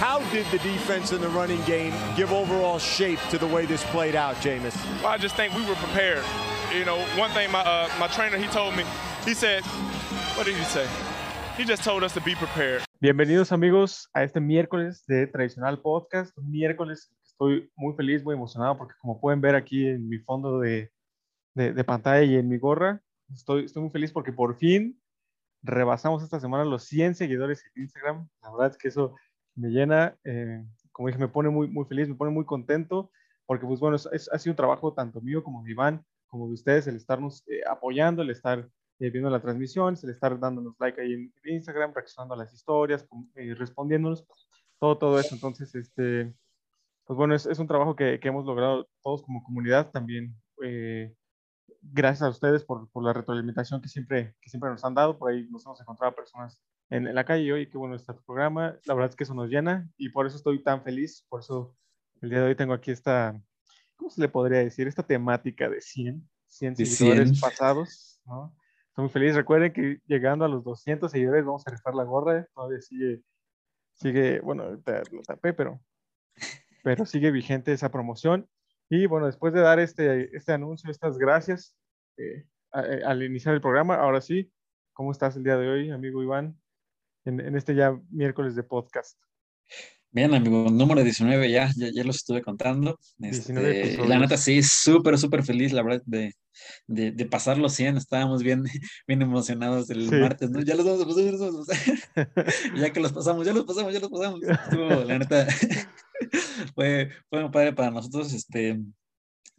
How did the defense and the running game give overall shape to the way this played out, Jameis? Well, I just think we were prepared. You know, one thing my uh, my trainer he told me, he said, what did he say? He just told us to be prepared. Bienvenidos amigos a este miércoles de Tradicional Podcast, un miércoles estoy muy feliz, muy emocionado porque como pueden ver aquí en mi fondo de, de, de pantalla y en mi gorra, estoy, estoy muy feliz porque por fin rebasamos esta semana los 100 seguidores en Instagram. La verdad es que eso me llena, eh, como dije, me pone muy, muy feliz, me pone muy contento, porque pues bueno, es, es, ha sido un trabajo tanto mío como de Iván, como de ustedes, el estarnos eh, apoyando, el estar eh, viendo la transmisión, el estar dándonos like ahí en, Instagram, reaccionando a las historias, eh, respondiéndonos, todo, todo eso. Entonces, este, pues bueno, es, es un trabajo que, que, hemos logrado todos como comunidad también. Eh, gracias a ustedes por, por, la retroalimentación que siempre, que siempre nos han dado. Por ahí nos hemos encontrado personas en, la calle oye, qué bueno está tu programa. La verdad es que eso nos llena y por eso estoy tan feliz. Por eso el día de hoy tengo aquí esta, ¿cómo se le podría decir? Esta temática de 100, 100 de seguidores 100. pasados, ¿no? Estoy muy feliz. Recuerden que llegando a los 200 seguidores vamos a rifar la gorra. Todavía sigue, sigue bueno, lo tapé, pero, pero sigue vigente esa promoción. Y bueno, después de dar este, este anuncio, estas gracias eh, a, a, al iniciar el programa, ahora sí, ¿cómo estás el día de hoy, amigo Iván? En, en este ya miércoles de podcast. Bien, amigo, número 19 ya, ya, ya los estuve contando. Este, la neta, sí, súper, súper feliz, la verdad, de, de, de, pasar los 100. Estábamos bien, bien emocionados el sí. martes, ¿no? Ya los vamos a pasar, ya los vamos a pasar. ya que los pasamos, ya los pasamos, ya los pasamos. Estuvo, la neta, fue, fue muy padre para nosotros, este,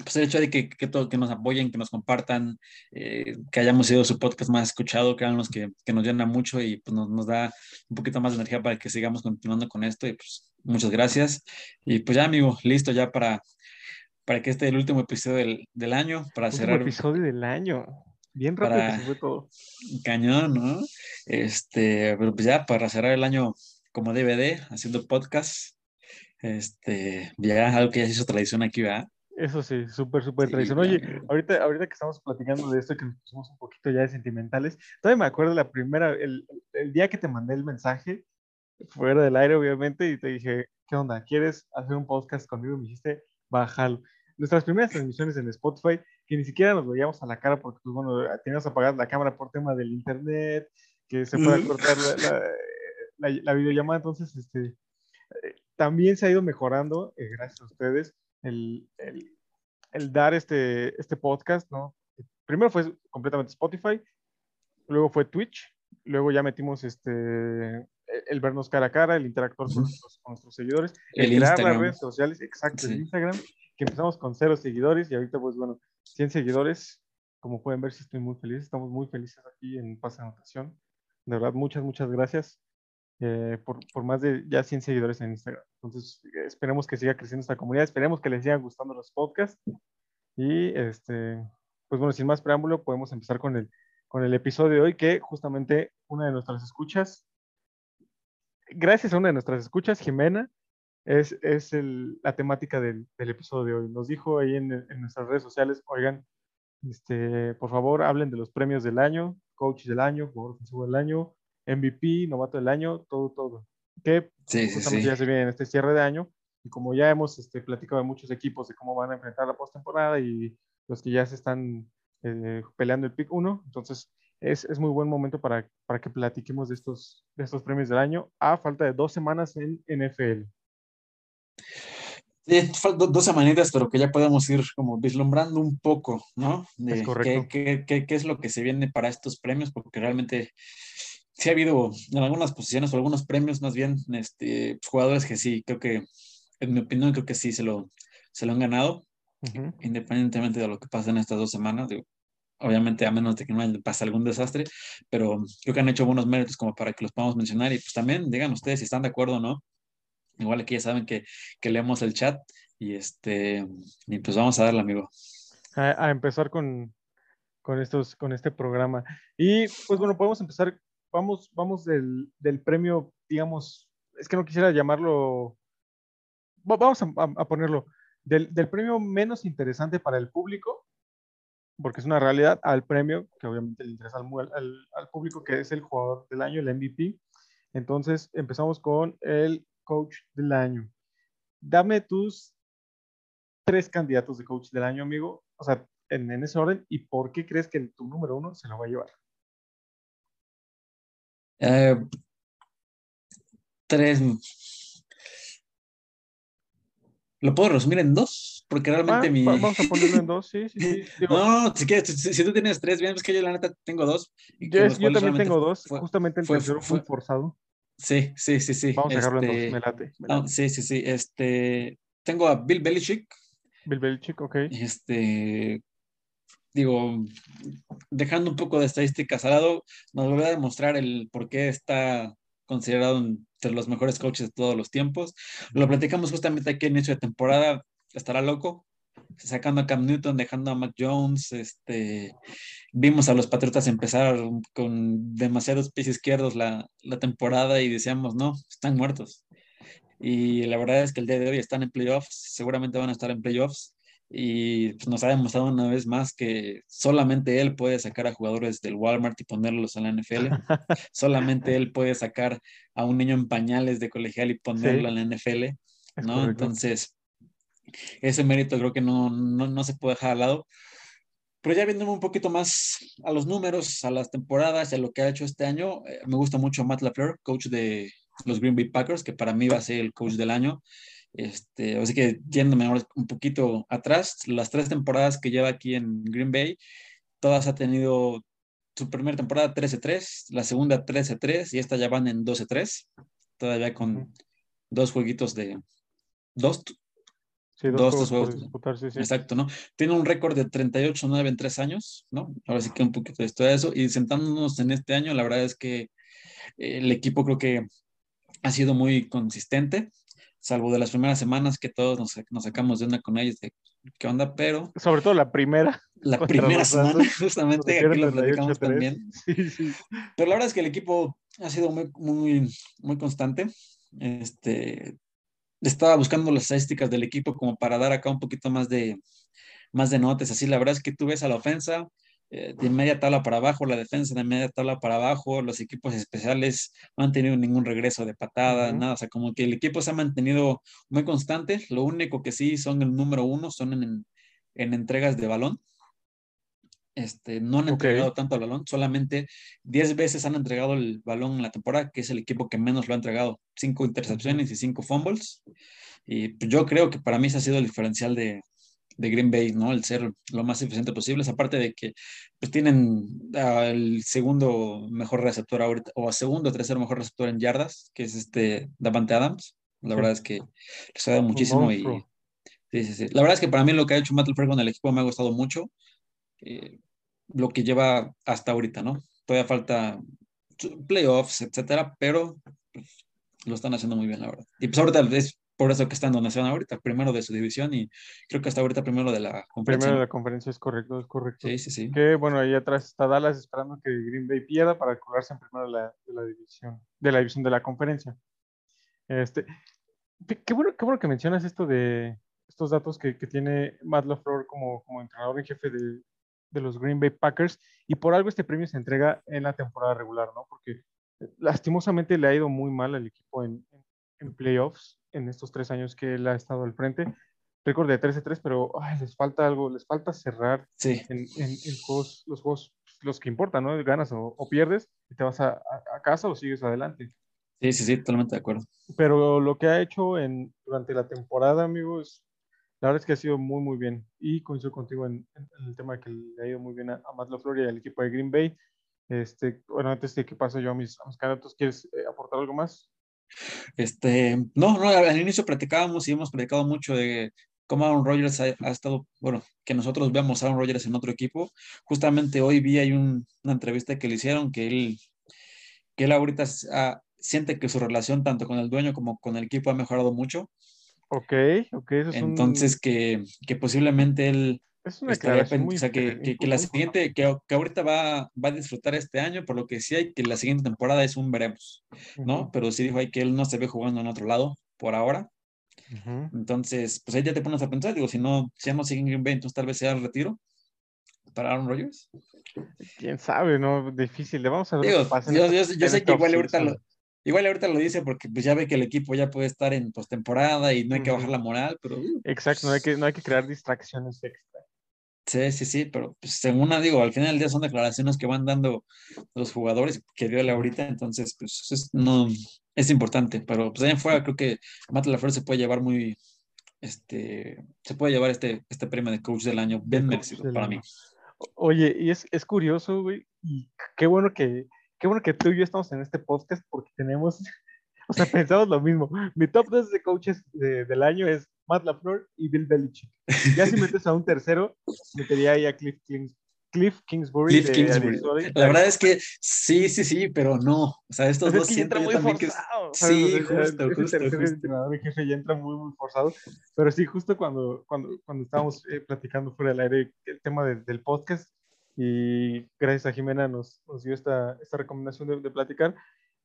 pues el hecho de que, que, todo, que nos apoyen, que nos compartan, eh, que hayamos sido su podcast más escuchado, que los que, que nos llena mucho y pues nos, nos, da un poquito más de energía para que sigamos continuando con esto y pues muchas gracias. Y pues ya amigo, listo ya para, para que este el último episodio del, del año, para último cerrar. episodio del año. Bien rápido para, se fue todo. Cañón, ¿no? Este, pero pues ya para cerrar el año como DVD, haciendo podcast, este, ya algo que ya se hizo tradición aquí, ¿verdad? Eso sí, súper, súper sí, tradición. Oye, ahorita, ahorita que estamos platicando de esto, que nos pusimos un poquito ya de sentimentales, todavía me acuerdo la primera, el, el, día que te mandé el mensaje, fuera del aire, obviamente, y te dije, ¿qué onda? ¿Quieres hacer un podcast conmigo? Me dijiste, bájalo. Nuestras primeras transmisiones en Spotify, que ni siquiera nos veíamos a la cara porque, pues bueno, teníamos apagada la cámara por tema del internet, que se pueda cortar la, la, la, la, videollamada, entonces, este, también se ha ido mejorando, eh, gracias a ustedes el, el, el, dar este, este podcast, ¿no? Primero fue completamente Spotify, luego fue Twitch, luego ya metimos este, el vernos cara a cara, el interactuar con, nuestros, con nuestros seguidores, el, el crear las redes sociales, exacto, sí. el Instagram, que empezamos con cero seguidores y ahorita pues bueno, 100 seguidores, como pueden ver, sí estoy muy feliz, estamos muy felices aquí en Pasa Anotación, de verdad, muchas, muchas gracias. Eh, por, por, más de ya 100 seguidores en Instagram. Entonces, esperemos que siga creciendo esta comunidad, esperemos que les sigan gustando los podcasts. Y, este, pues bueno, sin más preámbulo, podemos empezar con el, con el episodio de hoy, que justamente una de nuestras escuchas, gracias a una de nuestras escuchas, Jimena, es, es el, la temática del, del, episodio de hoy. Nos dijo ahí en, en nuestras redes sociales, oigan, este, por favor, hablen de los premios del año, coach del año, jugador ofensivo del año, MVP, novato del año, todo, todo. Que sí, sí, ya se viene en este cierre de año. Y como ya hemos este, platicado de muchos equipos de cómo van a enfrentar la postemporada y los que ya se están eh, peleando el pick 1, entonces es, es, muy buen momento para, para que platiquemos de estos, de estos premios del año a falta de dos semanas en NFL. Sí, faltan dos semanitas, pero que ya podemos ir como vislumbrando un poco, ¿no? De es correcto. Qué, qué, qué, qué es lo que se viene para estos premios, porque realmente sí ha habido en algunas posiciones o algunos premios más bien este, jugadores que sí, creo que, en mi opinión, creo que sí se lo, se lo han ganado, uh -huh. independientemente de lo que pasa en estas dos semanas. Digo, obviamente, a menos de que no pase algún desastre, pero creo que han hecho buenos méritos como para que los podamos mencionar. Y pues también digan ustedes si están de acuerdo o no. Igual aquí ya saben que, que leemos el chat y, este, y pues vamos a darle, amigo. A, a empezar con, con, estos, con este programa. Y pues bueno, podemos empezar vamos, vamos del, del, premio, digamos, es que no quisiera llamarlo, vamos a, a ponerlo, del, del, premio menos interesante para el público, porque es una realidad, al premio que obviamente le interesa al, al, al público, que es el jugador del año, el MVP. Entonces empezamos con el coach del año. Dame tus tres candidatos de coach del año, amigo. O sea, en, en ese orden. ¿Y por qué crees que tu número uno se lo va a llevar? Eh, tres. ¿Lo puedo resumir en dos? Porque realmente Ah, mi. va- Vamos a ponerlo en dos, sí, sí, sí. Digo, No, si, quieres, si, si tú tienes tres, bien, es que yo la neta tengo dos. yo, también tengo dos. fue- Justamente el fue- tercero fue- muy forzado. Sí, sí, sí, sí. Vamos a dejarlo en este, dos. Me late. me no, late. sí, sí, sí. Este, tengo a Bill Belichick. Bill Belichick, ok. Este, digo, dejando un poco de estadísticas al lado, nos volvió a demostrar el por qué está considerado entre los mejores coaches de todos los tiempos. Lo platicamos justamente aquí en inicio de temporada, estará loco, sacando a Cam Newton, dejando a Mac Jones, este, vimos a los Patriotas empezar con demasiados pies izquierdos la, la temporada y decíamos, no, están muertos. Y la verdad es que el día de hoy están en playoffs, seguramente van a estar en playoffs y pues, nos ha demostrado una vez más que solamente él puede sacar a jugadores del Walmart y ponerlos en la NFL. solamente él puede sacar a un niño en pañales de colegial y ponerlo Sí. en la NFL, ¿no? Entonces, ese mérito creo que no, no, no se puede dejar al lado. Pero ya viéndome un poquito más a los números, a las temporadas, a lo que ha hecho este año, eh, me gusta mucho Matt LaFleur, coach de los Green Bay Packers, que para mí va a ser el coach del año. Este, así que yéndome ahora un poquito atrás, las tres temporadas que lleva aquí en Green Bay, todas ha tenido su primera temporada 13-3, la segunda 13-3 y esta ya van en 12-3, todavía con dos jueguitos de dos, Sí, dos, dos juegos disputar, sí, sí. Exacto, ¿no? Tiene un récord de 38-9 en tres años, ¿no? Ahora sí que un poquito de esto de eso. Y sentándonos en este año, la verdad es que el equipo creo que ha sido muy consistente, salvo de las primeras semanas que todos nos, nos sacamos de una con ellos de qué onda, pero Sobre todo la primera. la primera semana, justamente, donde aquí lo pierden platicamos 38-3. también. Sí, sí. Pero la verdad es que el equipo ha sido muy, muy, muy constante. Este, estaba buscando las estadísticas del equipo como para dar acá un poquito más de, más de notas. Así, la verdad es que tú ves a la ofensa de media tabla para abajo, la defensa de media tabla para abajo, los equipos especiales no han tenido ningún regreso de patada, nada. O sea, como que el equipo se ha mantenido muy constante. Lo único que sí son el número uno, son en, en entregas de balón. Este, no han entregado tanto el balón, solamente 10 veces han entregado el balón en la temporada, que es el equipo que menos lo ha entregado. Cinco intercepciones y cinco fumbles. Y pues, yo creo que para mí ese ha sido el diferencial de, de Green Bay, ¿no? El ser lo más eficiente posible. Aparte de que pues, tienen al segundo mejor receptor ahorita, o a segundo o tercer mejor receptor en yardas, que es este Davante Adams. La Sí. verdad es que les ha dado muchísimo y. Sí, sí, sí. La verdad es que para mí lo que ha hecho Matt LaFleur con el equipo me ha gustado mucho. eh, lo que lleva hasta ahorita, ¿no? Todavía falta playoffs, etcétera, pero pues, lo están haciendo muy bien, la verdad. Y pues ahorita es por eso que están donde están ahorita, primero de su división y creo que hasta ahorita primero de la conferencia. Primero de la conferencia es correcto, es correcto. Sí, sí, sí. Que bueno, ahí atrás está Dallas esperando que Green Bay pierda para colarse en primero de la, de la división, de la división de la conferencia. Este, qué qué bueno, qué bueno que mencionas esto de estos datos que, que tiene Matt LaFleur como, como entrenador en jefe de, de los Green Bay Packers y por algo este premio se entrega en la temporada regular, ¿no? Porque lastimosamente le ha ido muy mal al equipo en, en, en playoffs en estos tres años que él ha estado al frente. Récord de 13-3, pero ay, les falta algo, les falta cerrar Sí, en, en- en juegos, los juegos, los que importan, ¿no? Ganas o, o pierdes y te vas a, a- a casa o sigues adelante. sí, sí, sí, totalmente de acuerdo. Pero lo que ha hecho en, durante la temporada, amigos, la verdad es que ha sido muy, muy bien. Y coincido contigo en, en- en el tema de que le ha ido muy bien a, a Matt LaFleur y al equipo de Green Bay. Este, bueno, antes de que pase yo a mis, a mis candidatos, ¿quieres eh, aportar algo más? Este, no, no, al inicio platicábamos y hemos platicado mucho de cómo Aaron Rodgers ha, ha estado, bueno, que nosotros vemos a Aaron Rodgers en otro equipo. Justamente hoy vi hay un- una entrevista que le hicieron que él, que él ahorita ah, siente que su relación tanto con el dueño como con el equipo ha mejorado mucho. Ok, ok, eso es un- Entonces que, que posiblemente él es una estaría muy o sea, que, que, que la siguiente, que, que ahorita va, va a disfrutar este año, por lo que sí hay que la siguiente temporada es un veremos, ¿no? Ujú, Pero sí dijo ahí que él no se ve jugando en otro lado por ahora. ujú. Entonces, pues ahí ya te pones a pensar, digo, si no, si ya no siguen Green Bay, entonces tal vez sea el retiro para Aaron Rodgers. Quién sabe, ¿no? Difícil. Le vamos a ver Digo, pasa yo, yo- yo sé que igual ahorita lo, Igual ahorita lo dice porque pues ya ve que el equipo ya puede estar en postemporada y no hay que bajar la moral, pero... Uh, Exacto, no hay que, no hay que crear distracciones extra. Sí, sí, sí, pero pues, según digo, al final del día son declaraciones que van dando los jugadores que dio ahorita, entonces pues es, no, es importante, pero pues allá afuera creo que Matt LaFleur se puede llevar muy, este, se puede llevar este, este premio de coach del año bien merecido para mí. Oye, y es, es curioso, güey, y qué bueno que, qué bueno que tú y yo estamos en este podcast porque tenemos, o sea, pensamos lo mismo. Mi top 2 de coaches del año es Matt LaFleur y Bill Belichick. Ya si metes a un tercero, metería ahí a Cliff, Cliff Kingsbury. Cliff Kingsbury. La verdad es que sí, sí, sí, pero no. O sea, estos dos siento muy también forzado, que... Sí, justo, justo, justo. El jefe ya entra muy, muy forzado. Pero sí, justo cuando, cuando, cuando estábamos eh, platicando fuera del aire el tema del podcast, y gracias a Jimena nos, nos dio esta, esta recomendación de, de platicar,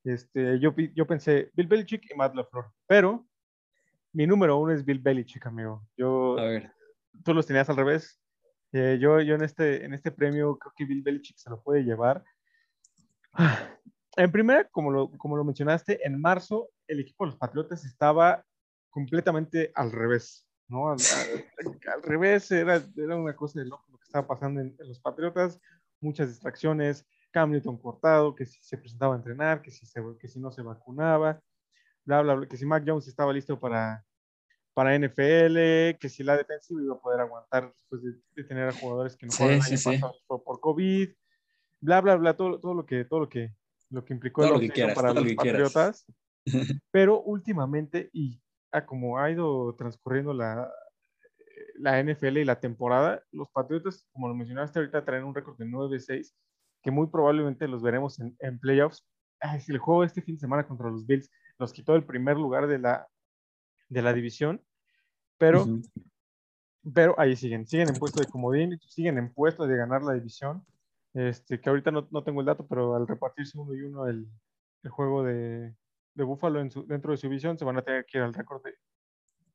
este, yo, yo pensé Bill Belichick y Matt LaFleur, pero mi número uno es Bill Belichick, amigo. Yo, a ver. Tú los tenías al revés. Eh, yo yo en, este, en este premio creo que Bill Belichick se lo puede llevar. En primera, como lo, como lo mencionaste, en marzo el equipo de los Patriotas estaba completamente al revés, ¿no? Al, revés, era, era, una cosa de loco lo que estaba pasando en, los Patriotas, muchas distracciones, Cam Newton cortado, que si se presentaba a entrenar, que si, se, que si no se vacunaba, bla, bla, bla, que si Mac Jones estaba listo para, para NFL, que si la defensiva iba a poder aguantar después de, tener a jugadores que no sí, sí, sí. por, COVID, bla, bla, bla, todo, todo, lo que, todo lo que, lo que implicó todo lo que quieras, para todo los Patriotas. Pero últimamente, y a como ha ido transcurriendo la, la NFL y la temporada, los Patriotas, como lo mencionaste ahorita, traen un récord de 9-6, que muy probablemente los veremos en, en playoffs. Ay, si el juego este fin de semana contra los Bills los quitó el primer lugar de la, de la división, pero, pero ahí siguen, siguen en puesto de comodín, siguen en puesto de ganar la división, este, que ahorita no, no tengo el dato, pero al repartirse uno y uno el, el juego de, de Buffalo en su, dentro de su división, se van a tener que ir al récord de,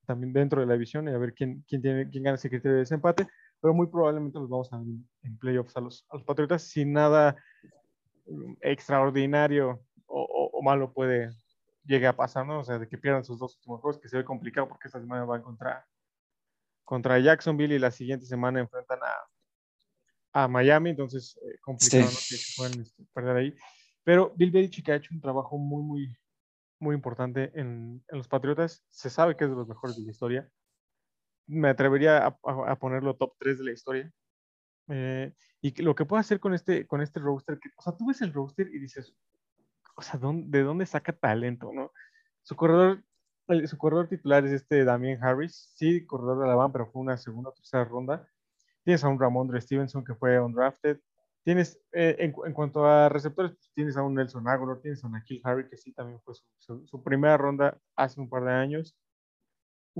también dentro de la división y a ver quién, quién, tiene, quién gana ese criterio de desempate, pero muy probablemente los vamos a ver en playoffs a los, a los Patriotas sin nada mm, extraordinario o, o malo puede, llegue a pasar, ¿no? O sea, de que pierdan sus dos últimos juegos, que se ve complicado porque esta semana van contra, contra Jacksonville y la siguiente semana enfrentan a, a Miami, entonces eh, complicado, ¿no? Que pueden este, perder ahí. Pero Bill Belichick ha hecho un trabajo muy, muy, muy importante en, en, los Patriotas. Se sabe que es de los mejores de la historia. Me atrevería a, a, ponerlo top 3 de la historia. Eh, y lo que puede hacer con este, con este roster, que, o sea, tú ves el roster y dices, o sea, ¿de dónde saca talento, no? Su corredor, su corredor titular es este Damien Harris, sí, corredor de Alabama, pero fue una segunda o tercera ronda. Tienes a un Ramondre Stevenson que fue undrafted. Tienes, eh, en, cuanto a receptores, pues, tienes a un Nelson Aguilar, tienes a un Akil Harry, que sí también fue su, primera ronda hace un par de años.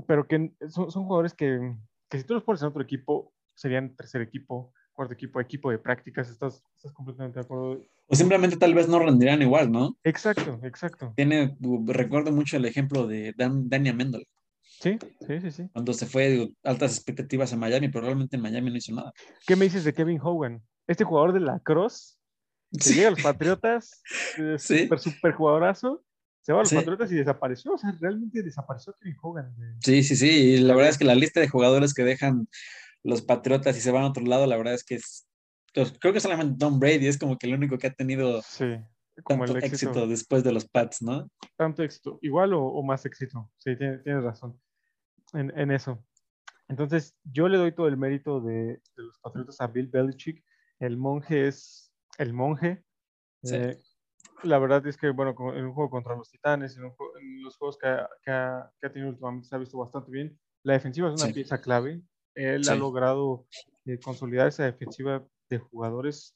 Pero que son, son jugadores que, que, si tú los pones en otro equipo, serían tercer equipo, cuarto equipo, equipo de prácticas. ¿Estás, estás completamente de acuerdo? O simplemente tal vez no rendirán igual, ¿no? Exacto, exacto. Tiene, recuerdo mucho el ejemplo de Dan, Dani Amendola. Sí, sí, sí, sí. Cuando se fue altas expectativas a Miami, pero realmente en Miami no hizo nada. ¿Qué me dices de Kevin Hogan? Este jugador de la Cross, que llega a los Patriotas, sí. súper, súper jugadorazo, se va a los Patriotas y desapareció. O sea, realmente desapareció Kevin Hogan. Sí, sí, sí. Y la verdad es que la lista de jugadores que dejan los Patriotas y se van a otro lado, la verdad es que es pues, creo que solamente Tom Brady es como que el único que ha tenido como tanto éxito. después de los Pats, ¿no? Tanto éxito, igual o, más éxito, sí, tienes, razón en, eso. Entonces, yo le doy todo el mérito de, los Patriotas a Bill Belichick. El monje es el monje. Eh, la verdad es que, bueno, en un juego contra los Titanes, en, los juegos que ha, tenido últimamente, se ha visto bastante bien. La defensiva es una pieza clave. Él ha logrado eh, consolidar esa defensiva de jugadores,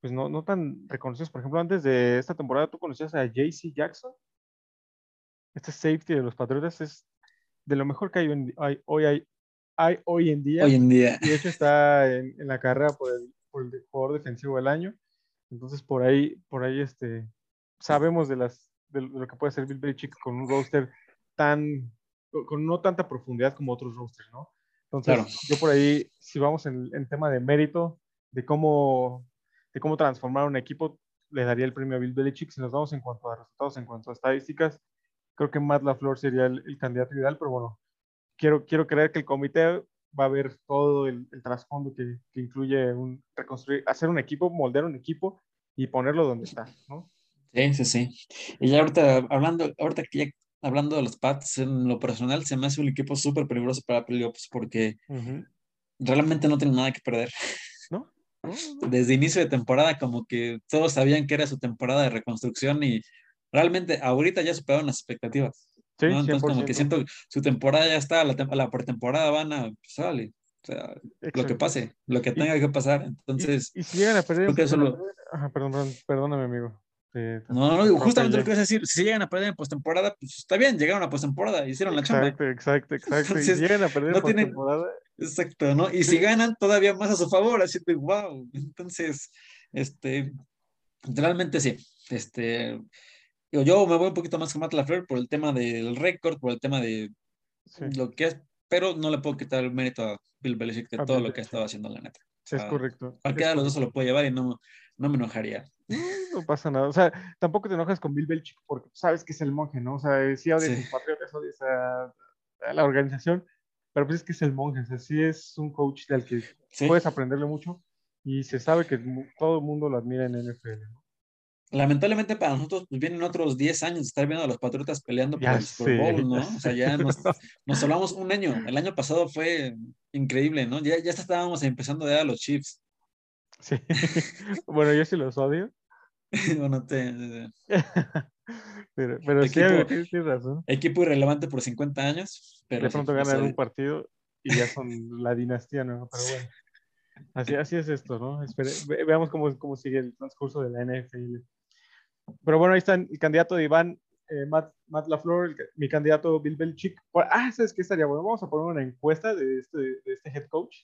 pues no, no tan reconocidos. Por ejemplo, antes de esta temporada, ¿tú conocías a JC Jackson? Este safety de los Patriotas es de lo mejor que hay, hoy, hay, hay hoy en día. Hoy en día. Y de hecho está en, la carrera por el, jugador defensivo del año. Entonces, por ahí, por ahí este, sabemos de, las, de lo que puede ser Bill Belichick con un roster tan, con no tanta profundidad como otros rosters, ¿no? Entonces, yo por ahí, si vamos en, en tema de mérito, de cómo, de cómo transformar un equipo, le daría el premio a Bill Belichick. Si nos vamos en cuanto a resultados, en cuanto a estadísticas, creo que Matt LaFleur sería el, candidato ideal, pero bueno, quiero, quiero creer que el comité va a ver todo el, trasfondo que, incluye un, reconstruir, hacer un equipo, moldear un equipo y ponerlo donde está, ¿no? Sí, sí, sí. Y ya ahorita, hablando, ahorita que ya hablando de los Pats, en lo personal se me hace un equipo súper peligroso para playoffs porque realmente no tienen nada que perder. ¿No? Desde inicio de temporada, como que todos sabían que era su temporada de reconstrucción y realmente ahorita ya superaron las expectativas. Sí, Entonces, como que siento su temporada ya está, la, la pretemporada van a, pues, o sea, lo que pase, lo que tenga que pasar. Entonces, y, si llegan a perder, Ajá, perdón, perdóname, amigo. No, no, justamente lo que vas a decir, si llegan a perder en postemporada, pues está bien, llegaron a postemporada, hicieron la chamba. Exacto, exacto, exacto. si llegan a perder en postemporada. Exacto, ¿no? Y si ganan, todavía más a su favor, así que, wow. Entonces, este, realmente sí. Este, yo me voy un poquito más con Matt LaFleur por el tema del récord, por el tema de lo que es, pero no le puedo quitar el mérito a Bill Belichick de todo lo que ha estado haciendo la neta. Sí, es correcto. Cualquiera de los dos se lo puede llevar y no, no me enojaría. No, pasa nada. O sea, tampoco te enojas con Bill Belichick porque sabes que es el monje, ¿no? O sea, sí odias a sus patriotas, odias a, la organización, pero pues es que es el monje. O sea, sí es un coach del que puedes aprenderle mucho y se sabe que todo el mundo lo admira en NFL, ¿no? lamentablemente para nosotros pues, vienen otros 10 años de estar viendo a los Patriotas peleando por el Super Bowl, ¿no? O sea, ya nos, nos, hablamos un año. El año pasado fue increíble, ¿no? Ya, ya estábamos empezando a dar a los Chiefs. Sí. bueno, yo sí los odio. bueno, te... pero, pero equipo, sí, tienes razón. Equipo irrelevante por 50 años. Pero de pronto ganan un partido y ya son la dinastía, ¿no? Pero bueno. Así, así es esto, ¿no? veamos cómo, cómo sigue el transcurso de la NFL. Pero bueno, ahí está el candidato de Iván, eh, Matt, Matt, LaFleur, mi candidato Bill Belichick. Ah, ¿sabes qué estaría bueno? Vamos a poner una encuesta de este, de este head coach.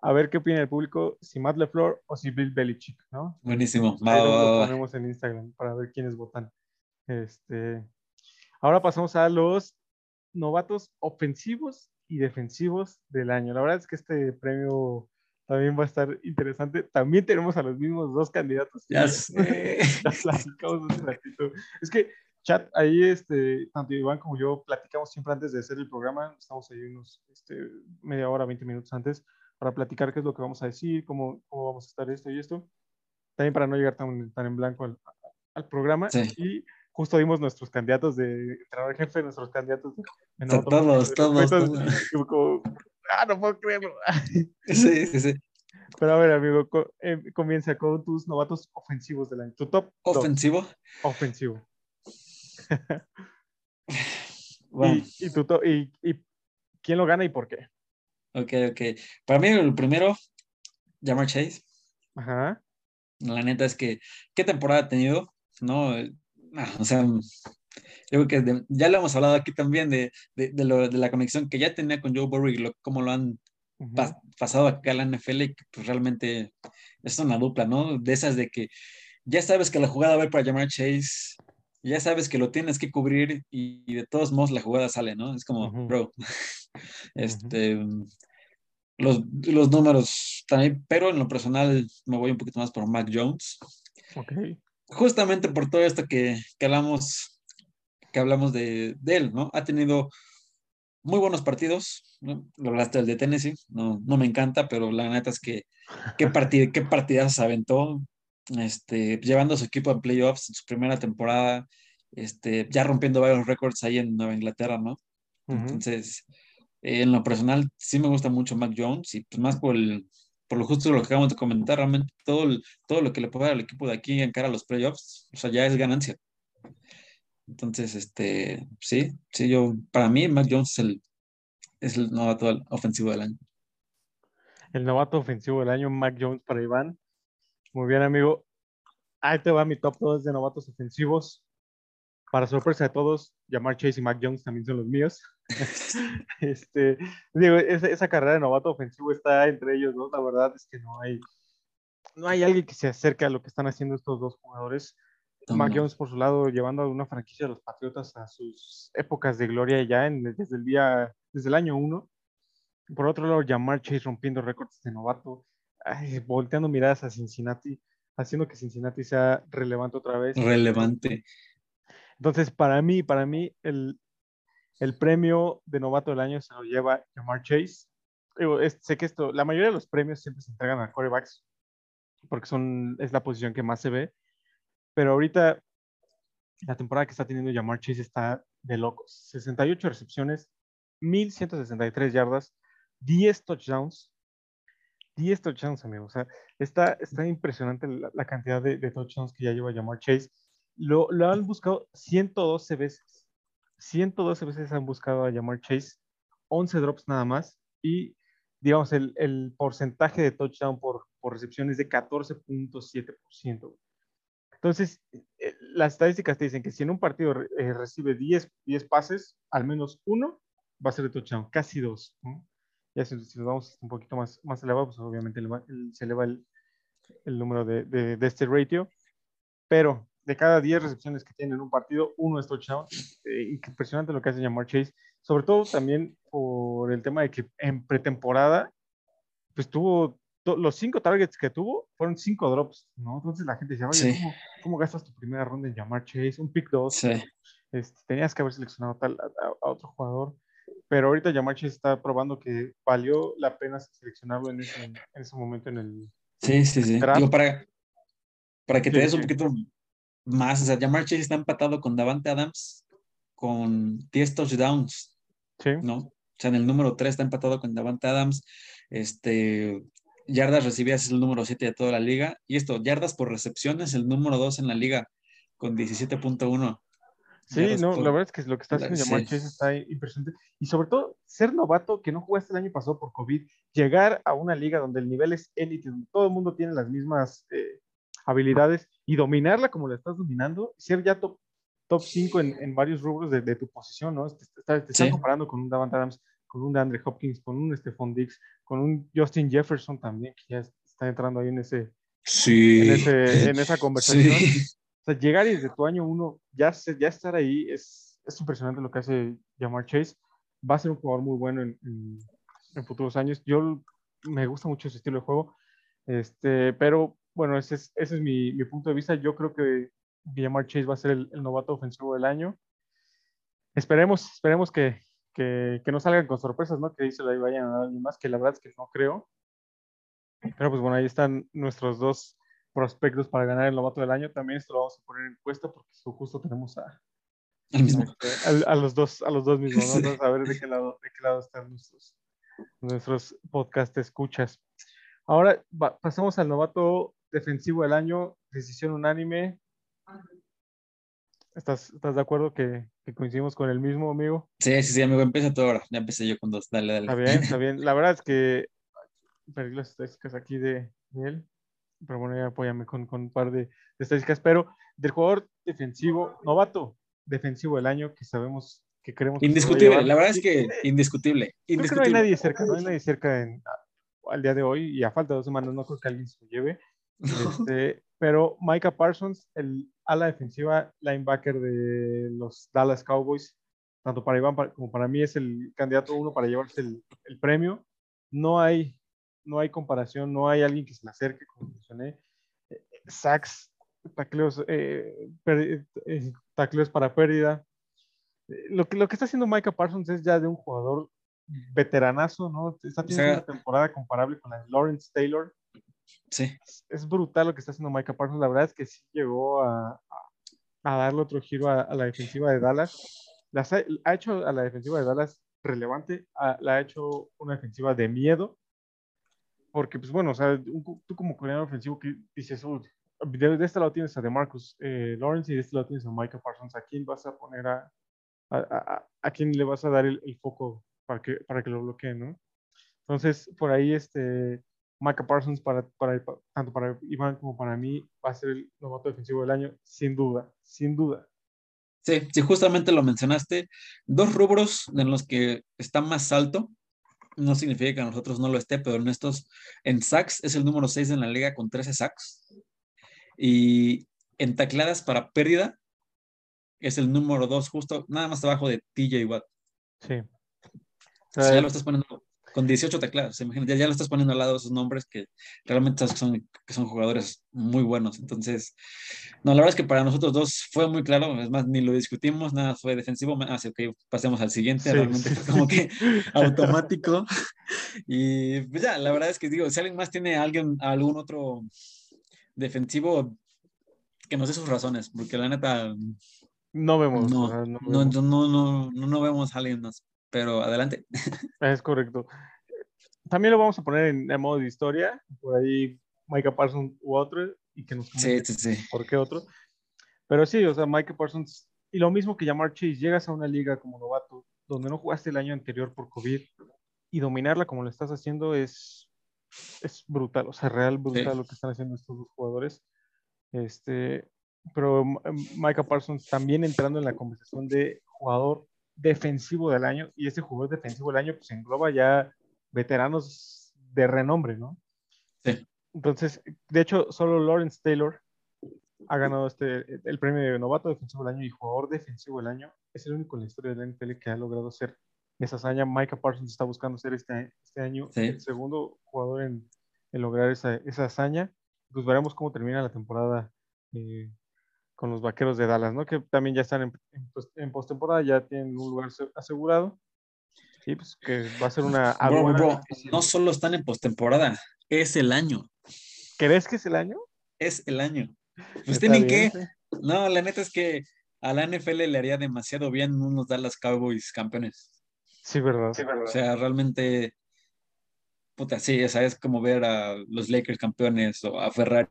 A ver qué opina el público, si Matt LaFleur o si Bill Belichick, ¿no? Buenísimo. Ahí lo ponemos en Instagram para ver quiénes votan. Este, ahora pasamos a los novatos ofensivos y defensivos del año. La verdad es que este premio también va a estar interesante. También tenemos a los mismos dos candidatos. Ya sé. Es que, chat, ahí este, tanto Iván como yo platicamos siempre antes de hacer el programa. Estamos ahí unos este, media hora, 20 minutos antes para platicar qué es lo que vamos a decir, cómo, cómo vamos a estar esto y esto. También para no llegar tan, tan en blanco al, al programa. Y justo dimos nuestros candidatos de entrenador jefe, nuestros candidatos de, todos, todos, todos. ah, no puedo creerlo. sí, sí, sí. Pero a ver, amigo, eh, comienza con tus novatos ofensivos del año. Tu top. ¿Ofensivo? Ofensivo. y, tu y, y, quién lo gana y por qué? Ok, ok. Para mí, el primero, Jamar Chase. Ajá. La neta es que, ¿qué temporada ha tenido? No, ah, o sea, yo creo que ya lo hemos hablado aquí también de, de, de, la conexión que ya tenía con Joe Burrow y lo, cómo lo han pasado acá a la NFL y que pues, realmente es una dupla, ¿no? De esas de que ya sabes que la jugada va a ir para llamar Chase, ya sabes que lo tienes que cubrir y, de todos modos la jugada sale, ¿no? Es como, bro, este, los, los, números también, pero en lo personal me voy un poquito más por Mac Jones. Ok. Justamente por todo esto que, que hablamos que hablamos de, de, él, ¿no? Ha tenido muy buenos partidos, ¿no? Lo hablaste del de Tennessee, no, no me encanta, pero la neta es que qué, partid qué partidas aventó, este, llevando a su equipo a playoffs en su primera temporada, este, ya rompiendo varios récords ahí en Nueva Inglaterra, ¿no? Entonces, en lo personal, sí me gusta mucho Mac Jones y pues más por, el, por lo justo lo que acabamos de comentar, realmente todo, todo lo que le puede dar al equipo de aquí en cara a los playoffs, o sea, ya es ganancia. Entonces, este, sí, sí, yo, para mí, Mac Jones es el, es el novato ofensivo del año. El novato ofensivo del año, Mac Jones para Iván. Muy bien, amigo. Ahí te va mi top 2 de novatos ofensivos. Para sorpresa de todos, Jamar Chase y Mac Jones también son los míos. este, digo, esa, esa, carrera de novato ofensivo está entre ellos dos. La verdad es que no hay, no hay alguien que se acerque a lo que están haciendo estos dos jugadores. Mac Jones por su lado llevando a una franquicia de los Patriotas a sus épocas de gloria ya en, desde el día, desde el año uno. Por otro lado, Jamar Chase rompiendo récords de novato, volteando miradas a Cincinnati. haciendo que Cincinnati sea relevante otra vez. Relevante. Entonces, para mí, para mí, el, premio de novato del año se lo lleva Jamar Chase. sé que esto, la mayoría de los premios siempre se entregan a quarterbacks, porque son, es la posición que más se ve. Pero ahorita, la temporada que está teniendo Jamar Chase está de locos. 68 recepciones, 1163 yardas, 10 touchdowns. 10 touchdowns, amigos. O sea, está, está impresionante la, cantidad de, touchdowns que ya lleva Jamar Chase. Lo, lo, han buscado 112 veces. 112 veces han buscado a Jamar Chase. 11 drops nada más. Y, digamos, el, el porcentaje de touchdown por, por recepción es de 14.7%. Entonces, eh, las estadísticas te dicen que si en un partido eh, recibe 10, 10 pases, al menos uno va a ser de touchdown, casi dos. Ya si, nos vamos un poquito más, más elevado, pues obviamente se eleva el, el número de, de, este ratio. Pero de cada 10 recepciones que tiene en un partido, uno es touchdown. Eh, impresionante lo que hace llamar Chase. Sobre todo también por el tema de que en pretemporada, pues tuvo los cinco targets que tuvo fueron cinco drops, ¿no? Entonces la gente decía, oye, ¿cómo, gastas tu primera ronda en llamar Chase? Un pick dos. Este, tenías que haber seleccionado tal, a, otro jugador. Pero ahorita Jamar Chase está probando que valió la pena seleccionarlo en ese, en ese momento en el. Sí, sí, sí. Digo, para, para que te des un poquito más, o sea, Jamar Chase está empatado con Davante Adams con 10 touchdowns. Sí. ¿No? O sea, en el número 3 está empatado con Davante Adams. Este, yardas recibidas es el número 7 de toda la liga. Y esto, yardas por recepción es el número 2 en la liga, con 17.1. Sí, no, la verdad es que lo que está haciendo Jamar Chase está impresionante. Y sobre todo, ser novato, que no jugaste el año pasado por COVID, llegar a una liga donde el nivel es élite, donde todo el mundo tiene las mismas eh, habilidades y dominarla como la estás dominando, ser ya top, top 5 en, en varios rubros de, de, tu posición, ¿no? Te, están comparando con un Davant Adams, con un DeAndre Hopkins, con un Stephon Diggs, con un Justin Jefferson también, que ya está entrando ahí en ese, sí. en, ese, en esa conversación. Sea, llegar y desde tu año uno ya, ya estar ahí es, es impresionante lo que hace Jamar Chase. Va a ser un jugador muy bueno en, en, futuros años. Yo me gusta mucho ese estilo de juego, este, pero bueno, ese es, ese es mi, mi punto de vista. Yo creo que Jamar Chase va a ser el, el novato ofensivo del año. Esperemos, esperemos que, que, no salgan con sorpresas, ¿no? Que dice la vayan a alguien más, que la verdad es que no creo. Pero pues bueno, ahí están nuestros dos prospectos para ganar el novato del año. También esto lo vamos a poner en encuesta porque justo tenemos a, este, a, los dos, a los dos mismos, a ver de qué lado, de qué lado están nuestros, nuestros podcast escuchas. Ahora pasamos al novato defensivo del año, decisión unánime. ¿Estás, ¿Estás de acuerdo que, que, coincidimos con el mismo, amigo? Sí, sí, sí, amigo, empieza tú ahora. Ya empecé yo con dos. Dale, dale. Está bien, está bien. La verdad es que perdí las estadísticas aquí de, él, pero bueno, ya apóyame con, con un par de, estadísticas. Pero del jugador defensivo, novato defensivo del año, que sabemos que queremos. Indiscutible, la verdad es que indiscutible. indiscutible. no hay nadie cerca, no hay nadie cerca en, al día de hoy y a falta de dos semanas no creo que alguien se lo lleve. Este, pero Micah Parsons, el ala defensiva linebacker de los Dallas Cowboys, tanto para Iván como para mí es el candidato uno para llevarse el, premio. No hay, no hay comparación, no hay alguien que se le acerque, como mencioné. Sacks, tacleos, eh, eh, tacleos para pérdida. Lo que, lo que está haciendo Micah Parsons es ya de un jugador veteranazo, ¿no? Está teniendo una temporada comparable con la de Lawrence Taylor. Sí. Es, brutal lo que está haciendo Micah Parsons. La verdad es que sí llegó a, a, darle otro giro a, la defensiva de Dallas. Las ha, hecho a la defensiva de Dallas relevante, la ha hecho una defensiva de miedo. Porque, pues bueno, o sea, tú como coreano ofensivo que dices, de, este lado tienes a DeMarcus eh, Lawrence y de este lado tienes a Micah Parsons. ¿A quién vas a poner a, a, a, quién le vas a dar el, el, foco para que, para que lo bloqueen, ¿no? Entonces, por ahí, este, Micah Parsons, para, para, tanto para Iván como para mí, va a ser el novato defensivo del año, sin duda, sin duda. Sí, sí, justamente lo mencionaste. Dos rubros en los que está más alto. No significa que a nosotros no lo esté, pero en estos, en sacks es el número 6 en la liga con 13 sacks. Y en tacladas para pérdida es el número 2, justo nada más abajo de TJ Watt. Sí. O sea, ya lo estás poniendo con 18 teclados. Imagínate, ya lo estás poniendo al lado de esos nombres que realmente son, que son jugadores muy buenos. Entonces, no, la verdad es que para nosotros dos fue muy claro, es más, ni lo discutimos, nada fue defensivo. Así que pasemos al siguiente, realmente fue como que automático. Y pues ya, la verdad es que digo, si alguien más tiene alguien, algún otro defensivo, que nos dé sus razones, porque la neta. No vemos. No, no, no, no, no, vemos a alguien más, pero adelante. Es correcto. También lo vamos a poner en, modo de historia, por ahí Micah Parsons u otro, y que nos sí, sí, sí. por qué otro. Pero sí, o sea, Micah Parsons, y lo mismo que llamar Chase, llegas a una liga como novato, donde no jugaste el año anterior por COVID, y dominarla como lo estás haciendo es, es brutal, o sea, real brutal lo que están haciendo estos dos jugadores. Este, pero Micah Parsons también entrando en la conversación de jugador defensivo del año, y ese jugador defensivo del año pues engloba ya veteranos de renombre, ¿no? Sí. Entonces, de hecho, solo Lawrence Taylor ha ganado este, el premio de novato defensivo del año y jugador defensivo del año. Es el único en la historia de la NFL que ha logrado ser esa hazaña. Micah Parsons está buscando ser este, este año el segundo jugador en, en lograr esa, esa, hazaña. Pues veremos cómo termina la temporada eh, con los vaqueros de Dallas, ¿no? Que también ya están en, en, pues, postemporada, ya tienen un lugar asegurado. Pues que va a ser una. no solo están en postemporada, es el año. ¿Crees que es el año? Es el año. Pues tienen que. No, la neta es que a la NFL le haría demasiado bien unos Dallas Cowboys campeones. Sí, verdad. O sea, realmente, puta, sí, esa es como ver a los Lakers campeones o a Ferrari.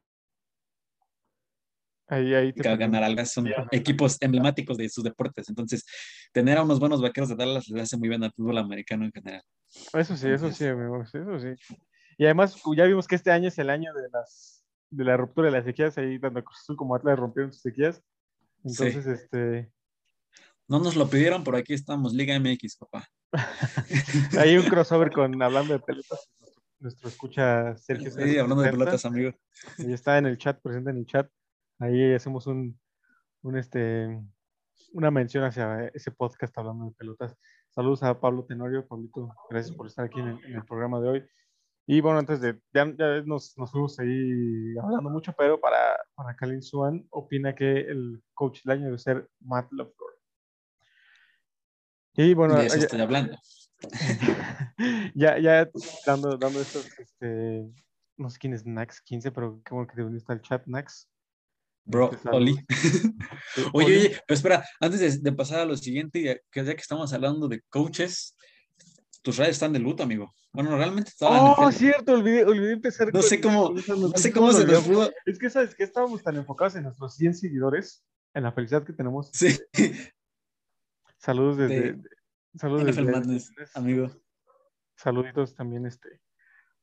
Ahí, ahí te ganar algo, son equipos emblemáticos de sus deportes. Entonces, tener a unos buenos vaqueros de Dallas le hace muy bien al fútbol americano en general. Eso sí, eso sí, amigos, eso sí. Y además, ya vimos que este año es el año de las de la ruptura de las sequías, ahí tanto Cruz Azul como Atlas rompieron sus sequías. Entonces, este. No nos lo pidieron, por aquí estamos, Liga MX, papá. Hay un crossover con hablando de pelotas. Nuestro, escucha Sergio. Sí, hablando de pelotas, amigo. Y está en el chat, presente en el chat. Ahí hacemos un, un este, una mención hacia ese podcast hablando de pelotas. Saludos a Pablo Tenorio. Pablito, gracias por estar aquí en el, programa de hoy. Y bueno, antes de, ya, nos, nos, fuimos ahí hablando mucho, pero para, para Kalin Swan opina que el coach del año debe ser Matt LaFleur. Y bueno, de eso estoy hablando. ya, ya dando, dando estos, este, no sé quién es Nax 15, pero qué bueno que te uniste al chat, Nax. Bro, Oli. oye, oye, pero espera, antes de, pasar a lo siguiente, que ya que estamos hablando de coaches, tus redes están de luto, amigo. Bueno, realmente Oh, cierto, olvidé, olvidé empezar. No sé cómo, no sé cómo se nos pudo. Es que, ¿sabes que Estábamos tan enfocados en nuestros 100 seguidores, en la felicidad que tenemos. Sí. Saludos desde. saludos desde, Madness, amigo. Saluditos también, este.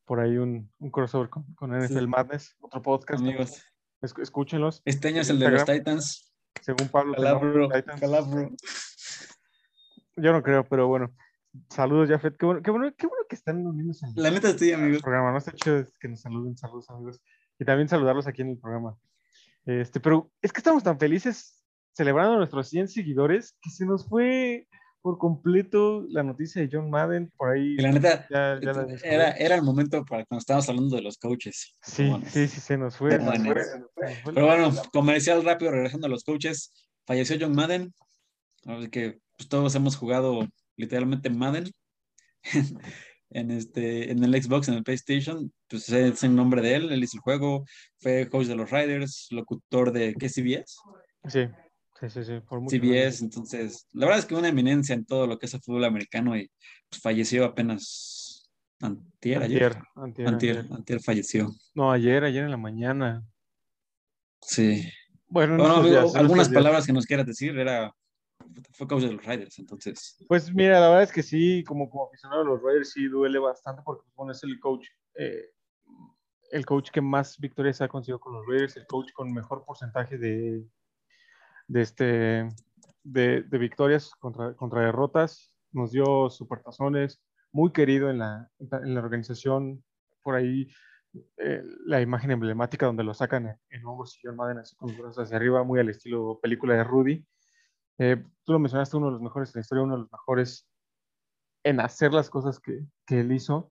Por ahí un, un crossover con, con NFL Madness, otro podcast. Amigos. Escúchenlos. Este año es el de los Titans. Según Pablo. Calabro, Calabro. Yo no creo, pero bueno. Saludos, Jafet. Qué bueno, qué bueno, qué bueno que están uniéndose. La neta sí, amigos. Programa, no está chido que nos saluden, saludos, amigos. Y también saludarlos aquí en el programa. Este, pero es que estamos tan felices celebrando a nuestros 100 seguidores, que se nos fue por completo la noticia de John Madden por ahí. Y la neta, era, era el momento para cuando estábamos hablando de los coaches. Sí, sí, sí, se nos fue. Pero bueno, comercial rápido, regresando a los coaches, falleció John Madden, así que pues, todos hemos jugado literalmente Madden en, este, en el Xbox, en el PlayStation, pues es el nombre de él, él hizo el juego, fue coach de los Riders, locutor de, ¿qué CBS? Sí. Sí, sí, sí, por CBS, entonces, la verdad es que una eminencia en todo lo que es el fútbol americano y pues, falleció apenas antier, ayer. Antier, antier, falleció. No, ayer, ayer en la mañana. Sí. Bueno, algunas palabras que nos quieras decir, era fue causa de los Riders, entonces. Pues mira, la verdad es que sí, como, como aficionado a los Riders sí duele bastante porque bueno, es el coach, eh, el coach que más victorias ha conseguido con los Raiders, el coach con mejor porcentaje de, de, este, de, victorias contra, contra, derrotas, nos dio supertazones, muy querido en la, en la organización, por ahí eh, la imagen emblemática donde lo sacan en, en hombros y John Madden así con los brazos hacia arriba, muy al estilo película de Rudy. Eh, tú lo mencionaste, uno de los mejores en la historia, uno de los mejores en hacer las cosas que, que él hizo.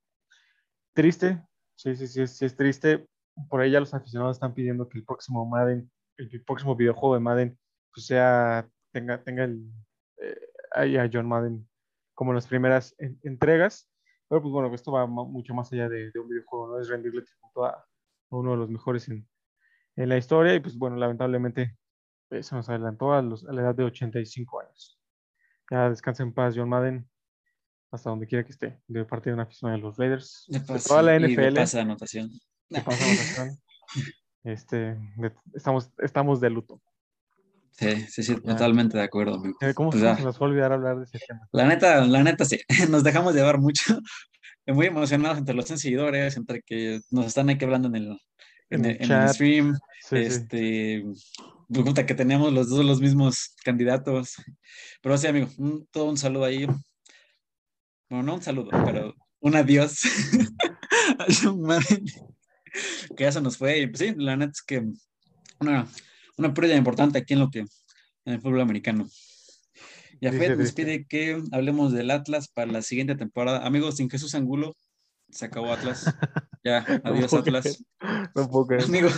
Triste, sí, sí, sí, sí, es triste. Por ahí ya los aficionados están pidiendo que el próximo Madden, el próximo videojuego de Madden, pues sea, tenga, tenga el, eh, ahí a John Madden como en las primeras entregas. Pero pues bueno, esto va mucho más allá de, un videojuego, ¿no? Es rendirle tributo a, uno de los mejores en, en, la historia y pues bueno, lamentablemente eh, se nos adelantó a, los, a la edad de 85 años. Ya descansa en paz John Madden, hasta donde quiera que esté, de parte de una afición de los Raiders. De, toda la NFL. de pasa anotación. De anotación. Este, estamos, estamos de luto. Sí, sí, sí, totalmente de acuerdo. ¿Cómo pues se nos fue a olvidar hablar de ese tema? La neta, la neta, sí, nos dejamos llevar mucho, muy emocionados entre los seguidores, entre que nos están aquí hablando en el, en, el, stream, este, pues, que tenemos los dos los mismos candidatos. Pero sí, amigo, todo un saludo ahí. Bueno, no un saludo, pero un adiós que ya se nos fue. Y pues sí, la neta es que una, una pérdida importante aquí en lo que en el fútbol americano. Y a Fed nos pide que hablemos del Atlas para la siguiente temporada. Amigos, sin Jesús Angulo, se acabó Atlas. Ya, adiós Atlas. No puedo creer. Amigo,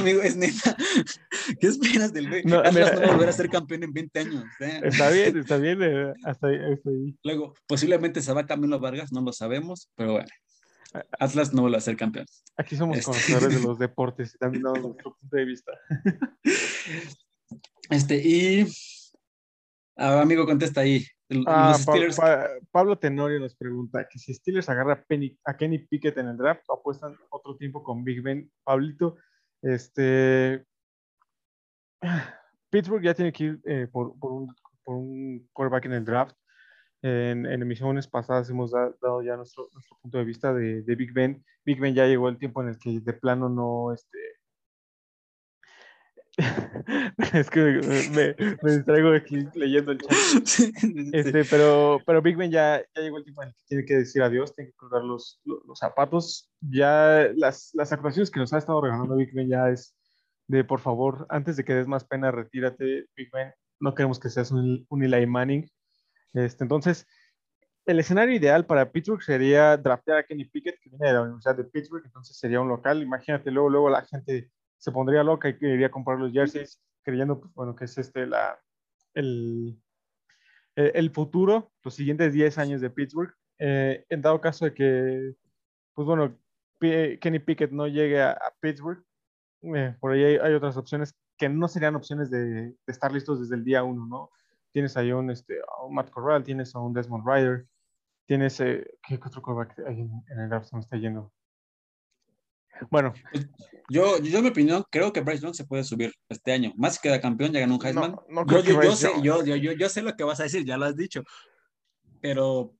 amigo, es neta. ¿Qué esperas del güey? No, Atlas no va a volver a ser campeón en 20 años. ¿eh? Está bien, está bien. Eh, hasta ahí, hasta ahí. Luego, posiblemente se va Camilo Vargas, no lo sabemos, pero bueno. Atlas no vuelve a ser campeón. Aquí somos este... conocedores de los deportes y también damos nuestro punto de vista. Este, y ah, amigo, contesta ahí. Ah, Pablo Tenorio nos pregunta que si Steelers agarra a, Kenny Pickett en el draft, apuestan otro tiempo con Big Ben. Pablito, este Pittsburgh ya tiene que ir eh, por, un, por un quarterback en el draft. En, emisiones pasadas hemos dado ya nuestro, nuestro, punto de vista de, Big Ben. Big Ben ya llegó el tiempo en el que de plano no, este... es que me, me, distraigo aquí leyendo el chat. Este, pero, pero Big Ben ya, ya llegó el tiempo en el que tiene que decir adiós, tiene que colgar los, los, zapatos. Ya las, las actuaciones que nos ha estado regalando Big Ben ya es de por favor, antes de que des más pena, retírate, Big Ben. No queremos que seas un, un Eli Manning este, entonces, el escenario ideal para Pittsburgh sería draftear a Kenny Pickett, que viene de la Universidad de Pittsburgh, entonces sería un local. Imagínate, luego, luego la gente se pondría loca y quería comprar los jerseys, creyendo, pues, bueno, que es este, la, el, el futuro, los siguientes 10 años de Pittsburgh. Eh, en dado caso de que, pues bueno, Kenny Pickett no llegue a, Pittsburgh, eh, por ahí hay, otras opciones que no serían opciones de, de, estar listos desde el día uno, ¿no? Tienes ahí un, este, un Matt Corral, tienes a un Desmond Ryder, tienes, eh, ¿qué otro coreback hay en, el draft me está yendo? Bueno. Pues, yo, yo, en mi opinión, creo que Bryce Young se puede subir este año. Más que queda campeón, ya ganó un Heisman. yo, yo, sé, yo, yo, yo, sé lo que vas a decir, ya lo has dicho. Pero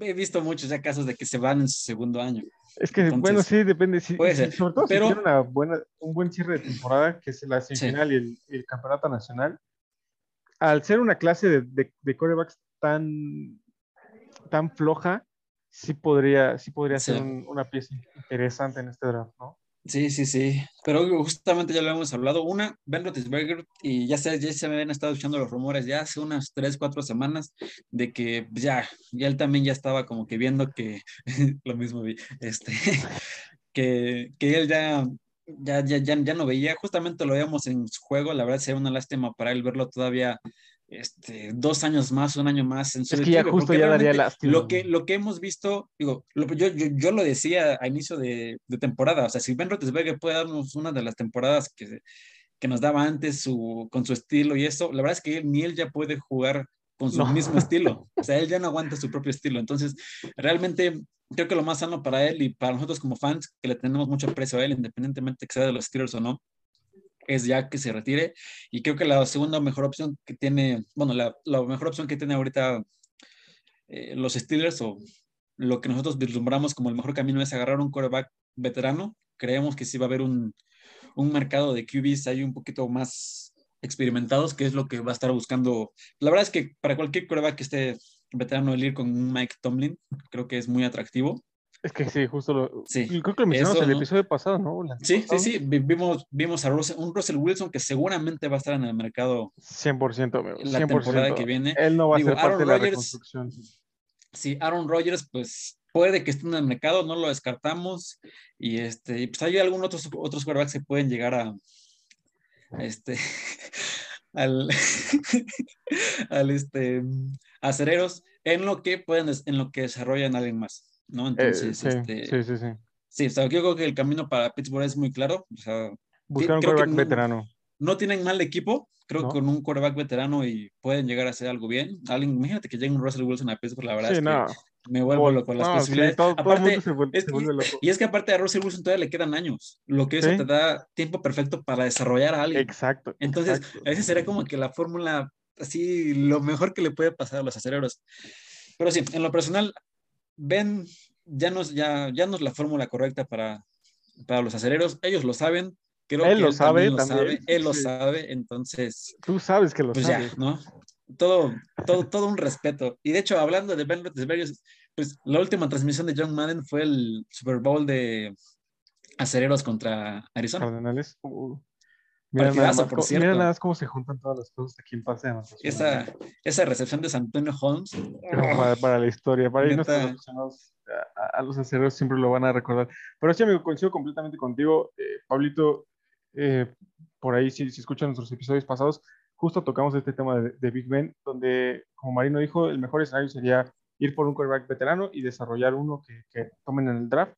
he visto muchos ya casos de que se van en su segundo año. Es que, bueno, sí, depende. Sí, puede ser. Sobre todo pero, si tiene una buena, un buen cierre de temporada, que es la semifinal y, el, y el campeonato nacional al ser una clase de, de, corebacks tan, tan floja, sí podría, sí podría ser una pieza interesante en este draft, ¿no? Sí, sí, sí. Pero justamente ya lo hemos hablado. Una, Ben Roethlisberger, y ya se, ya se habían estado escuchando los rumores ya hace unas tres, cuatro semanas de que ya, ya él también ya estaba como que viendo que, lo mismo vi, este, que, que él ya ya, ya, ya, ya no veía, justamente lo veíamos en su juego, la verdad sería una lástima para él verlo todavía este, dos años más, un año más en Es que ya justo ya daría lástima. Lo que, lo que hemos visto, digo, yo, yo, yo, lo decía a inicio de, de, temporada, o sea, si Ben Roethlisberger puede darnos una de las temporadas que, que nos daba antes su, con su estilo y eso, la verdad es que ni él ya puede jugar con su mismo estilo. O sea, él ya no aguanta su propio estilo. Entonces, realmente creo que lo más sano para él y para nosotros como fans, que le tenemos mucho aprecio a él, independientemente que sea de los Steelers o no, es ya que se retire. Y creo que la segunda mejor opción que tiene, bueno, la, la mejor opción que tiene ahorita eh, los Steelers o lo que nosotros vislumbramos como el mejor camino es agarrar un quarterback veterano. Creemos que sí va a haber un, un mercado de QBs ahí un poquito más experimentados, que es lo que va a estar buscando. La verdad es que para cualquier quarterback que esté veterano el ir con Mike Tomlin, creo que es muy atractivo. Es que sí, justo lo. Sí. Creo que lo mencionamos en el episodio pasado, ¿no? sí, sí, sí. Vimos, vimos a un Russell Wilson que seguramente va a estar en el mercado. 100%, La temporada que viene. Él no va a ser parte de la reconstrucción. sí, Aaron Rodgers, pues puede que esté en el mercado, no lo descartamos. Y este, pues hay algunos otros, otros quarterbacks que pueden llegar a, este, al, al este, acereros en lo que pueden, en lo que desarrollan alguien más, ¿no? Eh, Entonces, sí, este, sí, sí, sí. sí, o sea, yo creo que el camino para Pittsburgh es muy claro, o sea, Buscar un quarterback no- veterano. no tienen mal equipo, creo No. que con un quarterback veterano y pueden llegar a hacer algo bien. Alguien, imagínate que llegue un Russell Wilson a Pittsburgh, la verdad Sí, es que no. Me vuelvo loco con las posibilidades. todo Aparte, vuelve, es loco. y es que aparte a Russell Wilson todavía le quedan años, lo que eso Sí. te da tiempo perfecto para desarrollar a alguien. Exacto. Entonces, exacto. a veces sería como que la fórmula, así, lo mejor que le puede pasar a los aceleros. Pero sí, en lo personal, Ben ya nos, ya, ya nos la fórmula correcta para, para los aceleros. Ellos lo saben. Creo Él que lo él sabe también lo también, sabe. Él lo sabe. Entonces, Tú sabes que lo pues sabes. ya, ¿no? Todo, todo, todo un respeto. Y de hecho, hablando de Ben Roethlisberger, pues la última transmisión de John Madden fue el Super Bowl de aceleros contra Arizona. Cardenales. Uh, mira, nada más, por cierto. mira nada más cómo se juntan todas las cosas aquí en Pase. Esa, esa recepción de San Antonio Holmes. para, para la historia, para ir Neta. nuestros aficionados a, a los aceros siempre lo van a recordar. Pero sí, amigo, coincido completamente contigo. Eh, Pablito, eh, por ahí, si, si escuchan nuestros episodios pasados, justo tocamos este tema de, de Big Ben, donde, como Marino dijo, el mejor escenario sería ir por un quarterback veterano y desarrollar uno que, que tomen en el draft.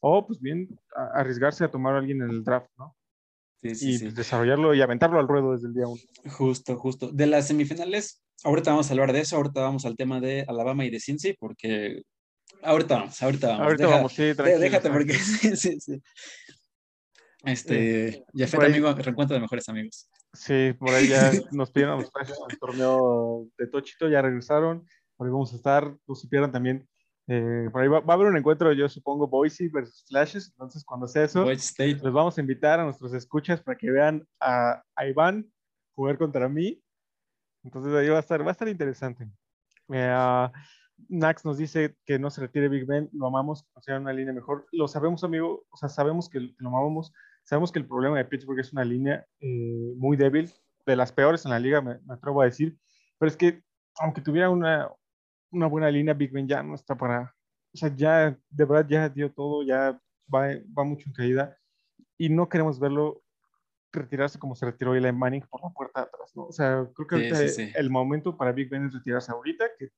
O, pues bien, a- arriesgarse a tomar a alguien en el draft, ¿no? Sí, sí, y sí. desarrollarlo y aventarlo al ruedo desde el día uno. Justo, justo. De las semifinales, ahorita vamos a hablar de eso, ahorita vamos al tema de Alabama y de Cincy, porque ahorita vamos, ahorita vamos. Ahorita Deja- vamos, sí, tranquilo, déjate porque sí, sí, sí. Este, ya fue amigo, reencuentro de mejores amigos. Sí, por ahí ya nos pidieron los pases al torneo de Tochito, ya regresaron, por ahí vamos a estar, no supieran también, eh, por ahí va, va a haber un encuentro, yo supongo, Boise versus Flashes, entonces cuando sea eso, les vamos a invitar a nuestros escuchas para que vean a, a Iván jugar contra mí, entonces ahí va a estar, va a estar interesante. Eh, Nax nos dice que no se retire Big Ben, lo amamos, sea, una línea mejor, lo sabemos, amigo, o sea, sabemos que lo amamos, Sabemos que el problema de Pittsburgh es una línea eh, muy débil, de las peores en la liga, me, me atrevo a decir. Pero es que, aunque tuviera una, una buena línea, Big Ben ya no está para. O sea, ya, de verdad, ya dio todo, ya va, va mucho en caída. Y no queremos verlo retirarse como se retiró Eli Manning por la puerta de atrás, ¿no? O sea, creo que ahorita sí, sí. el momento para Big Ben es retirarse ahorita, que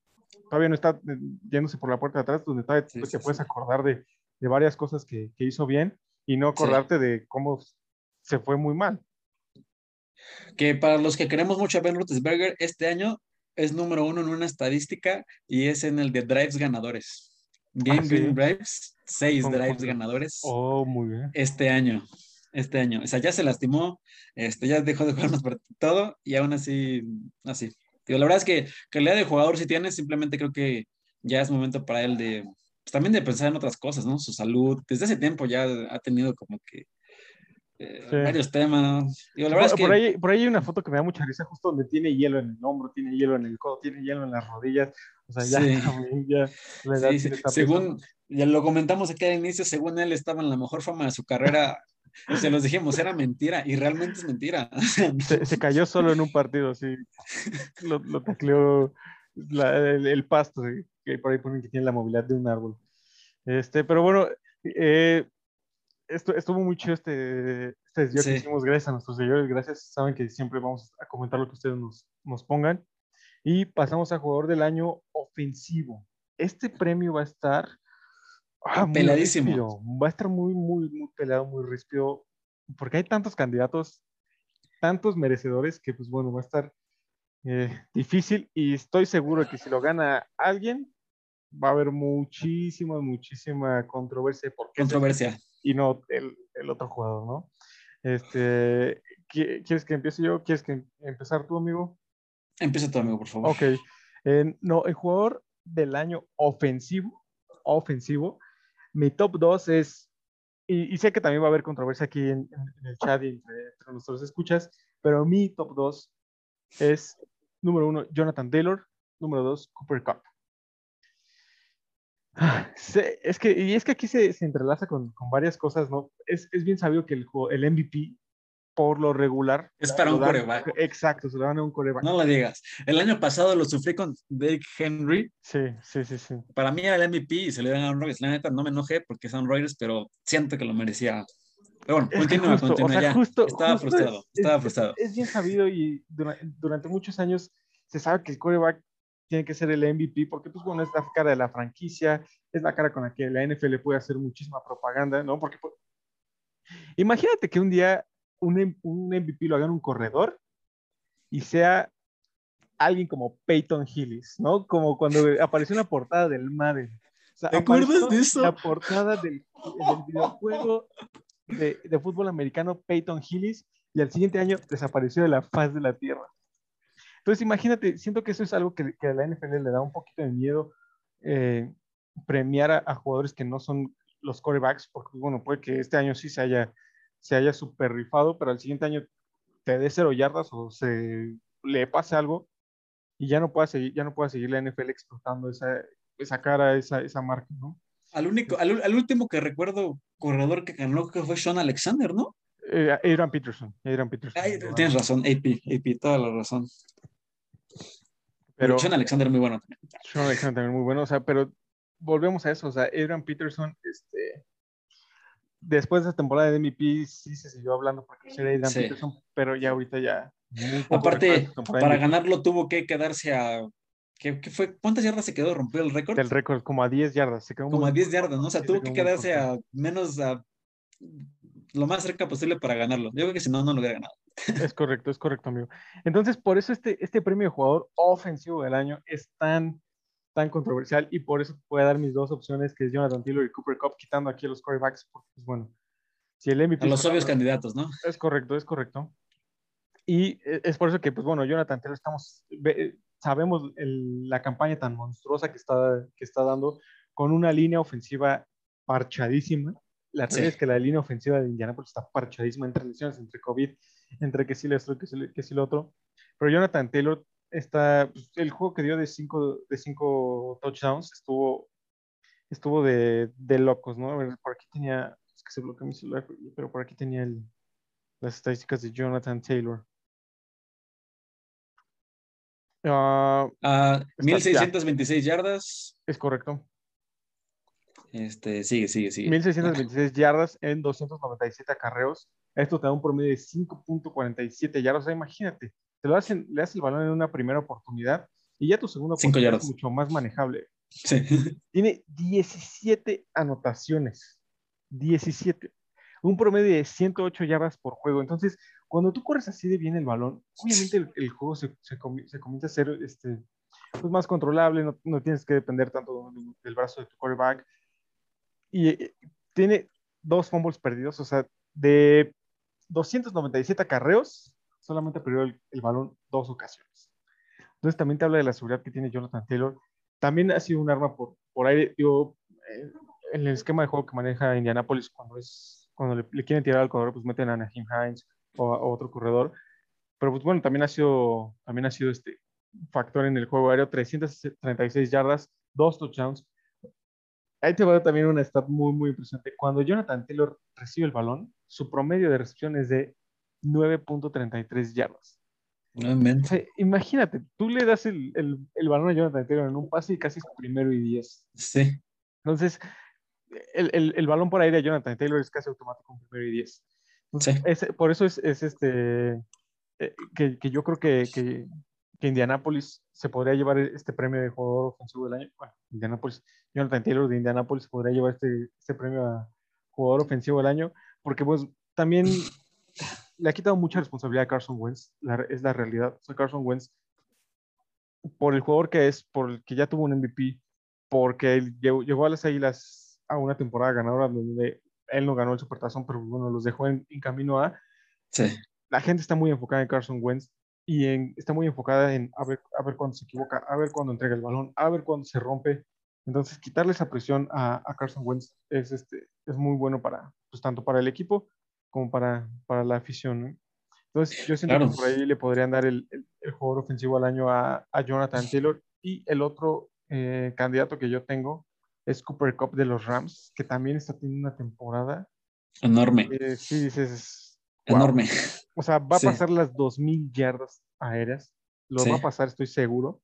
todavía no está eh, yéndose por la puerta de atrás, donde todavía te puedes acordar de, de varias cosas que, que hizo bien y no Sí. acordarte de cómo se fue muy mal. Que para los que queremos mucho a Ben Roethlisberger, este año es número uno en una estadística y es en el de drives ganadores. Game Ah, sí. winning drives, seis drives ganadores Oh, muy bien. este año. Este año. O sea, ya se lastimó, este, ya dejó de jugar más por todo y aún así, así. Digo, la verdad es que calidad de jugador si tiene, simplemente creo que ya es momento para él de, pues, también de pensar en otras cosas, ¿no? Su salud. Desde ese tiempo ya ha tenido como que eh, Sí. varios temas. Digo, la Por, es que... por ahí, por ahí hay una foto que me da mucha risa, justo donde tiene hielo en el hombro, tiene hielo en el codo, tiene hielo en las rodillas. O sea, ya, Sí. ya Sí, Según, ya lo comentamos aquí al inicio, según él estaba en la mejor forma de su carrera. se los dijimos, era mentira, y realmente es mentira. Se, se cayó solo en un partido, sí. Lo, lo tacleó la- el, el pasto, sí, que por ahí ponen que tiene la movilidad de un árbol. Este, pero bueno, eh, esto, estuvo muy chido este, este desvío que Sí. hicimos. Gracias a nuestros seguidores, gracias. Saben que siempre vamos a comentar lo que ustedes nos, nos pongan. Y pasamos a jugador del año ofensivo. Este premio va a estar ah, Peladísimo. ríspido. Va a estar muy, muy, muy peleado, muy ríspido. Porque hay tantos candidatos, tantos merecedores, que pues bueno, va a estar eh, difícil. Y estoy seguro que si lo gana alguien, va a haber muchísima, muchísima controversia. Porque es y no el, el otro jugador, ¿no? Este, ¿qui- ¿Quieres que empiece yo? ¿Quieres que em- empezar tú, amigo? Empieza tu amigo, por favor. Ok. Eh, no, el jugador del año ofensivo, ofensivo, mi top 2 es, y, y sé que también va a haber controversia aquí en el chat y entre, entre nuestros escuchas, pero mi top 2 es, número uno, Jonathan Taylor, número 2, Cooper Cup. Ah, se- es que, y es que aquí se, se entrelaza con, con varias cosas, ¿no? Es, es bien sabido que el, el MVP por lo regular. Es para un coreback. Exacto, se lo dan a un coreback. No lo digas. El año pasado lo sufrí con Derrick Henry. Sí, sí, sí, sí. Para mí era el MVP y se le dan a Aaron Rodgers. La neta no me enojé porque es Aaron Rodgers, pero siento que lo merecía. Pero bueno, continúa, continúa ya. estaba frustrado, estaba frustrado. Es, bien sabido y durante, muchos años se sabe que el coreback tiene que ser el MVP porque, pues, bueno, es la cara de la franquicia, es la cara con la que la NFL puede hacer muchísima propaganda, ¿no? Porque, pues, imagínate que un día un, un MVP lo haga un corredor y sea alguien como Peyton Hillis, ¿no? Como cuando apareció en la portada del Madden. ¿Te acuerdas de eso? La portada del, videojuego de, de, fútbol americano Peyton Hillis y al siguiente año desapareció de la faz de la tierra. Entonces, imagínate, siento que eso es algo que, que a la NFL le da un poquito de miedo eh, premiar a, a, jugadores que no son los corebacks, porque, bueno, puede que este año sí se haya se haya super rifado, pero al siguiente año te dé cero yardas o se le pase algo y ya no pueda seguir, ya no pueda seguir la NFL explotando esa, esa cara, esa, esa marca, ¿no? Al único, al, último que recuerdo corredor que ganó que fue Sean Alexander, ¿no? Eh, Adrian Peterson. Adrian Peterson. tienes razón, AP, AP, toda la razón. Pero Sean Alexander muy bueno también. Sean Alexander también muy bueno, o sea, pero volvemos a eso, o sea, Adrian Peterson, este, después de esa temporada de MVP sí se siguió hablando porque sería Aidan Peterson, pero ya ahorita ya. Aparte, para ganarlo tuvo que quedarse a. ¿qué, fue? ¿Cuántas yardas se quedó? ¿Rompió el récord? El récord, como a 10 yardas. Se quedó como a 10 yardas, ¿no? O sea, tuvo que quedarse a menos a lo más cerca posible para ganarlo. Yo creo que si no, no lo hubiera ganado. Es correcto, es correcto, amigo. Entonces, por eso este, este premio de jugador ofensivo del año es tan tan controversial y por eso puede dar mis dos opciones, que es Jonathan Taylor y Cooper Cup, quitando aquí a los quarterbacks, porque pues bueno, si el MVP... A los obvios candidatos, ¿no? Es correcto, es correcto. Y e, es por eso que, pues bueno, Jonathan Taylor estamos, sabemos la campaña tan monstruosa que está, que está dando con una línea ofensiva parchadísima. La realidad es que la línea ofensiva de Indianapolis está parchadísima entre lesiones, entre COVID, entre que sí le esto, que sí, que sí lo otro. Pero Jonathan Taylor está, pues, el juego que dio de cinco, de cinco touchdowns estuvo, estuvo de, de locos, ¿no? por aquí tenía, es que se bloqueó mi celular, pero por aquí tenía el, las estadísticas de Jonathan Taylor. Uh, uh, 1626 yardas. Es correcto. Este, sigue, sigue, sigue. 1626 yardas en 297 acarreos. Esto te da un promedio de 5.47 yardas. O sea, imagínate, lo hacen, le das el balón en una primera oportunidad y ya tu segunda oportunidad es mucho más manejable. Tiene 17 anotaciones. 17. Un promedio de 108 yardas por juego. Entonces, cuando tú corres así de bien el balón, obviamente el, juego se, se, comienza a ser este, pues más controlable, no, no, tienes que depender tanto del brazo de tu quarterback. Y eh, tiene dos fumbles perdidos, o sea, de 297 acarreos, solamente perdió el, balón dos ocasiones. Entonces también te habla de la seguridad que tiene Jonathan Taylor. También ha sido un arma por, por aire. Yo, eh, en el esquema de juego que maneja Indianapolis, cuando, es, cuando le, quieren tirar al corredor, pues meten a Naheem Hines o a, otro corredor. Pero pues bueno, también ha sido, también ha sido este factor en el juego aéreo, 336 yardas, dos touchdowns. Ahí te va también una stat muy, muy impresionante. Cuando Jonathan Taylor recibe el balón, su promedio de recepción es de 9.33 yardas. imagínate, tú le das el, el, balón a Jonathan Taylor en un pase y casi es primero y 10. Sí. Entonces, el, el, balón por aire a Jonathan Taylor es casi automático en primero y 10. Sí. por eso es, es este eh, que, que, yo creo que, que, que, Indianapolis se podría llevar este premio de jugador ofensivo del año. Bueno, Indianapolis, Jonathan Taylor de Indianapolis podría llevar este, este premio a jugador ofensivo del año, porque pues también le ha quitado mucha responsabilidad a Carson Wentz, es la realidad. O Carson Wentz, por el jugador que es, por el que ya tuvo un MVP, porque él llegó, a las Águilas a una temporada ganadora donde él no ganó el Supertazón, pero bueno, los dejó en, camino a. Sí. La gente está muy enfocada en Carson Wentz y está muy enfocada en a ver, a ver cuándo se equivoca, a ver cuándo entrega el balón, a ver cuándo se rompe. Entonces, quitarle esa presión a, a Carson Wentz es, este, es muy bueno para, pues, tanto para el equipo como para, para la afición. Entonces, yo siento que por ahí le podrían dar el, el, jugador ofensivo al año a, a Jonathan Taylor. Y el otro eh, candidato que yo tengo es Cooper Cup de los Rams, que también está teniendo una temporada enorme. Eh, sí, dices, Enorme. O sea, va a pasar las 2.000 yardas aéreas. Lo va a pasar, estoy seguro.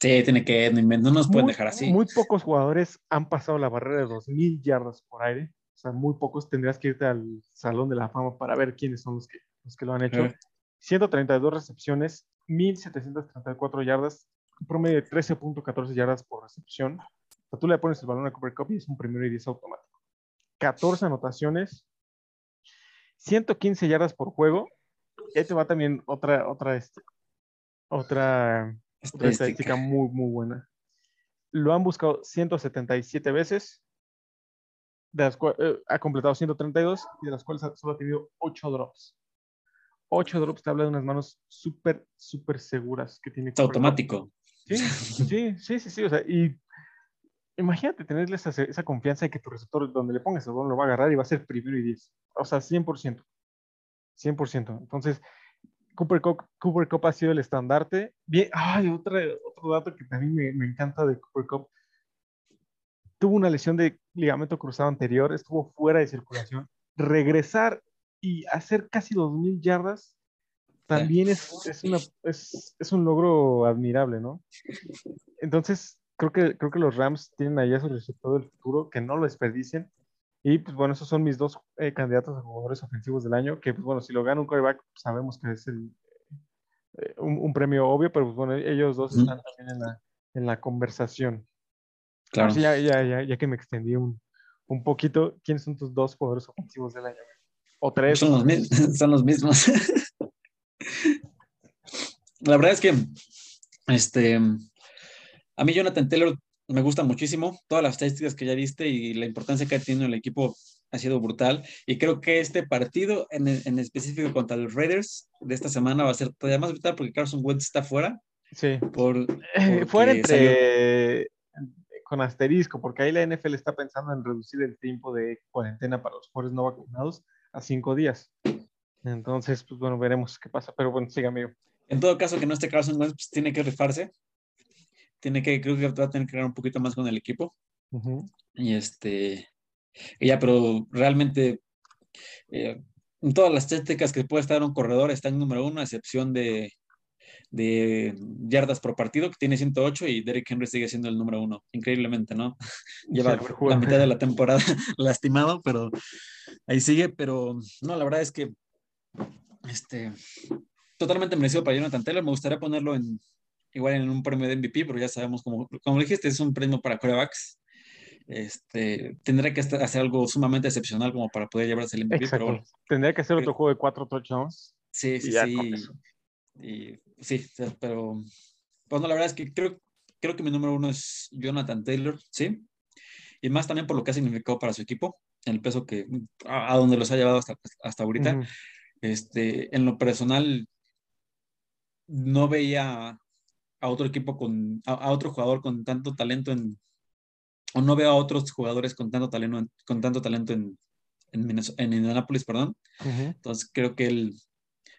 Sí, tiene que, no nos pueden dejar así. Muy pocos jugadores han pasado la barrera de 2.000 yardas por aire. O sea, muy pocos. Tendrías que irte al Salón de la Fama para ver quiénes son los que, los que lo han hecho. 132 recepciones, 1.734 yardas, promedio de 13.14 yardas por recepción. Sea, tú le pones el balón a Cooper Cup y es un primero y 10 automático. 14 anotaciones, 115 yardas por juego. Y ahí te va también otra, otra, este, otra, estadística muy, muy buena. Lo han buscado 177 veces, de las cuales, eh, ha completado 132 y de las cuales solo ha tenido 8 drops. 8 drops te habla de unas manos súper, súper seguras que tiene. Automático. Sí, sí, sí, sí, sí. O sea, y imagínate tenerle esa, esa, confianza de que tu receptor, donde le pongas el balón, lo va a agarrar y va a ser primero y 10. O sea, 100%. 100%. Entonces, Cooper Cup, Cooper Cup ha sido el estandarte. Bien, ay, otro dato que también me, me encanta de Cooper Cup. Tuvo una lesión de ligamento cruzado anterior, estuvo fuera de circulación. Regresar y hacer casi 2.000 yardas también es, es, una, es, es, un logro admirable, ¿no? Entonces, creo que, creo que los Rams tienen ahí a su receptor del futuro, que no lo desperdicien. Y pues bueno, esos son mis dos eh, candidatos a jugadores ofensivos del año, que pues bueno, si lo gana un quarterback, pues, sabemos que es el, eh, un, premio obvio, pero pues bueno, ellos dos están también en la, en la conversación. Claro. ya, ya, ya, ya que me extendí un, un poquito, ¿quiénes son tus dos jugadores ofensivos del año? O tres. Son los, son los mismos. La verdad es que este, a mí Jonathan Taylor me gusta muchísimo. Todas las estadísticas que ya viste y la importancia que ha tenido el equipo ha sido brutal. Y creo que este partido en, en específico contra los Raiders de esta semana va a ser todavía más brutal porque Carson Wentz está fuera. Sí. Por, fuera entre con asterisco, porque ahí la NFL está pensando en reducir el tiempo de cuarentena para los jugadores no vacunados a cinco días. Entonces, pues bueno, veremos qué pasa. Pero bueno, siga, amigo. En todo caso, que no esté Carson Wentz, pues tiene que rifarse. Tiene que, creo que va a tener que ganar un poquito más con el equipo. Y este, ya, pero realmente, eh, en todas las técnicas que puede estar un corredor, está en número uno, a excepción de, de yardas por partido, que tiene 108 y Derek Henry sigue siendo el número uno, increíblemente, ¿no? Lleva la mitad de la temporada lastimado, pero ahí sigue, pero no, la verdad es que este, totalmente merecido para Jonathan Taylor, me gustaría ponerlo en igual en un premio de MVP, pero ya sabemos, como, como dijiste, es un premio para corebacks. Este, tendría que hacer algo sumamente excepcional como para poder llevarse el MVP. Pero tendría que hacer otro juego de cuatro touchdowns. Sí, sí, sí. Y, sí, pero bueno, la verdad es que creo, creo que mi número uno es Jonathan Taylor, sí. Y más también por lo que ha significado para su equipo, el peso que a, donde los ha llevado hasta, hasta ahorita. este, en lo personal, no veía a otro equipo con, a, otro jugador con tanto talento en, o no veo a otros jugadores con tanto talento, con tanto talento en, en, en Indianapolis, perdón. Entonces creo que él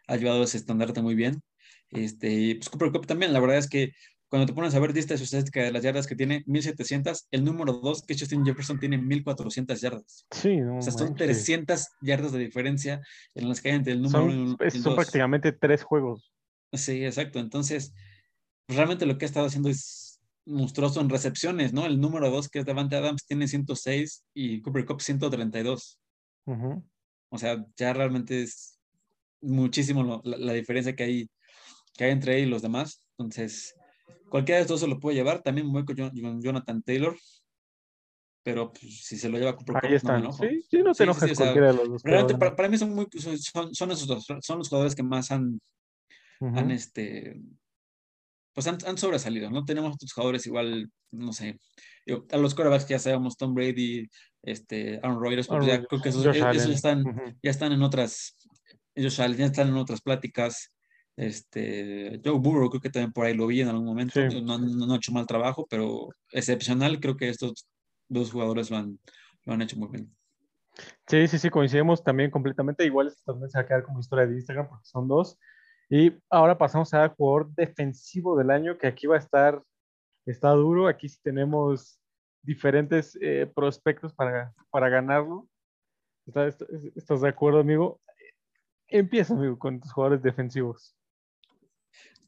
ha llevado ese estandarte muy bien. Este, pues Cooper Cup también, la verdad es que cuando te pones a ver lista su estadística de las yardas que tiene, 1700, el número 2, que Justin Jefferson, tiene 1400 yardas. Sí, o sea, son 300 yardas de diferencia en las que hay entre el número 1 y el Son prácticamente tres juegos. Sí, exacto. Entonces, realmente lo que ha estado haciendo es monstruoso en recepciones, ¿no? El número 2, que es Davante Adams, tiene 106 y Cooper Cup 132. O sea, ya realmente es muchísimo la, diferencia que hay, que hay entre él y los demás. Entonces, cualquiera de estos se lo puede llevar. También muy con Jonathan Taylor. Pero pues, si se lo lleva Cooper Cup, no me Sí, sí, no te enojes cualquiera de los dos. Realmente, para, mí son, muy, son, son, esos son los jugadores que más han, han este, pues han, sobresalido, ¿no? Tenemos otros jugadores igual, no sé, a los quarterbacks que ya sabemos, Tom Brady, este, Aaron Rodgers, pues ya creo que esos, e, están, ya están en otras, ellos ya están en otras pláticas, este, Joe Burrow creo que también por ahí lo vi en algún momento, no, no, ha hecho mal trabajo, pero excepcional, creo que estos dos jugadores lo han, lo han hecho muy bien. Sí, sí, sí, coincidimos también completamente. Igual también se va a quedar como historia de Instagram porque son dos. Y ahora pasamos al jugador defensivo del año, que aquí va a estar, está duro. Aquí sí tenemos diferentes eh, prospectos para, para ganarlo. ¿Estás, ¿Estás, de acuerdo, amigo? Empieza, amigo, con tus jugadores defensivos.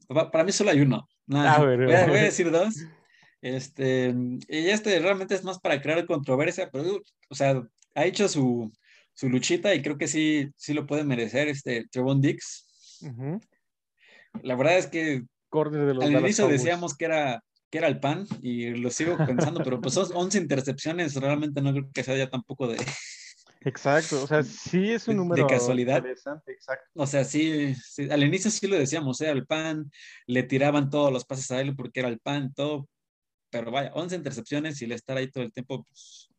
Para mí solo hay uno. Ah, voy, a, decir dos. Este, y este realmente es más para crear controversia, pero, o sea, ha hecho su, su luchita y creo que sí, sí lo puede merecer este Trevon Dix. La verdad es que al inicio decíamos que era, que era el pan y lo sigo pensando, pero pues 11 intercepciones realmente no creo que sea ya tampoco de... Exacto, o sea, sí es un número de casualidad. Interesante, exacto. O sea, sí, al inicio sí lo decíamos, era el pan, le tiraban todos los pases a él porque era el pan, todo, pero vaya, 11 intercepciones y el estar ahí todo el tiempo, pues,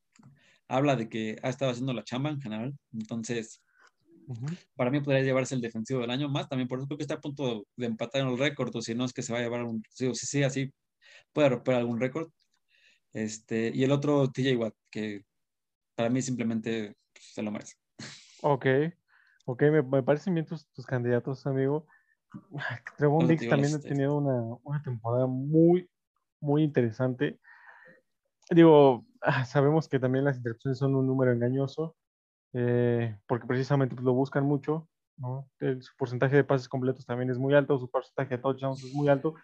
habla de que ha estado haciendo la chamba en general, entonces, para mí podría llevarse el defensivo del año más, también por eso creo que está a punto de empatar en el récord, o si no es que se va a llevar un, sí, sí, sí, así puede romper algún récord, este, y el otro TJ Watt, que para mí simplemente se lo merece. Ok, ok, me, me parecen bien tus, tus candidatos, amigo. Trevon Dix también ha tenido una, una, temporada muy, muy interesante. Digo, ah, sabemos que también las interrupciones son un número engañoso, eh, porque precisamente pues, lo buscan mucho, ¿no? El, su porcentaje de pases completos también es muy alto, su porcentaje de touchdowns es muy alto,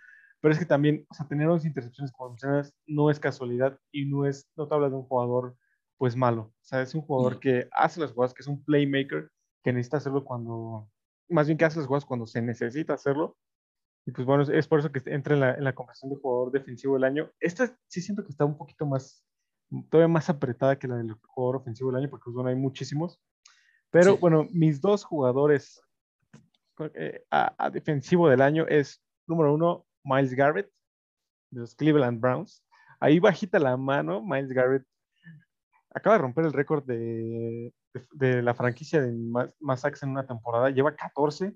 pero es que también, o sea, tener 11 intercepciones como mencionas no es casualidad y no es, no te habla de un jugador pues malo. O sea, es un jugador que hace las jugadas, que es un playmaker, que necesita hacerlo cuando, más bien que hace las jugadas cuando se necesita hacerlo. Y pues bueno, es por eso que entra en la, en la conversación de jugador defensivo del año. Esta sí siento que está un poquito más, todavía más apretada que la del jugador ofensivo del año, porque pues bueno, hay muchísimos. Pero bueno, mis dos jugadores eh, a, defensivo del año es, número uno, Miles Garrett, de los Cleveland Browns. Ahí bajita la mano, Miles Garrett acaba de romper el récord de, de, la franquicia de más, sacks en una temporada. Lleva 14.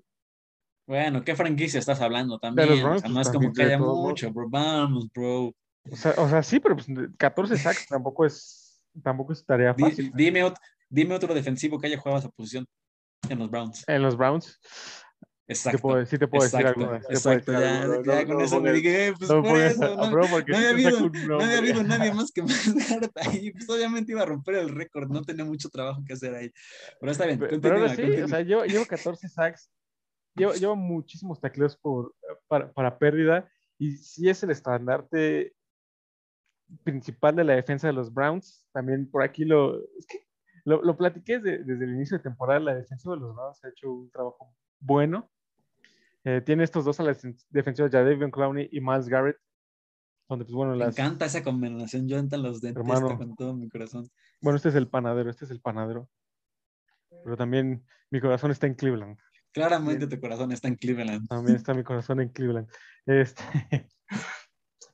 Bueno, ¿qué franquicia estás hablando también? De los no es como que haya mucho, bro. Vamos, bro. O sea, o sea, sí, pero pues 14 sacks tampoco es, tampoco es tarea fácil. Dime, dime otro defensivo que haya jugado esa posición en los Browns. En los Browns. Exacto. Sí te puedo, decir algo. Exacto, ya, con eso me dije, pues no, por eso, no, no, había habido, no había habido nadie más que más ahí, pues obviamente iba a romper el récord, no tenía mucho trabajo que hacer ahí, pero está bien. Pero, ahora sí, o sea, yo llevo 14 sacks, llevo, llevo muchísimos tacleos por, para, para pérdida, y sí es el estandarte principal de la defensa de los Browns, también por aquí lo, es que lo, lo platiqué desde, desde el inicio de temporada, la defensa de los Browns ha hecho un trabajo bueno, eh, tiene estos dos a las defensivas, Jadavion Clowney y Miles Garrett. Donde, pues, bueno, Me encanta esa combinación, yo entro los dentes con todo mi corazón. Bueno, este es el panadero, este es el panadero. Pero también mi corazón está en Cleveland. Claramente tu corazón está en Cleveland. También está mi corazón en Cleveland. Este...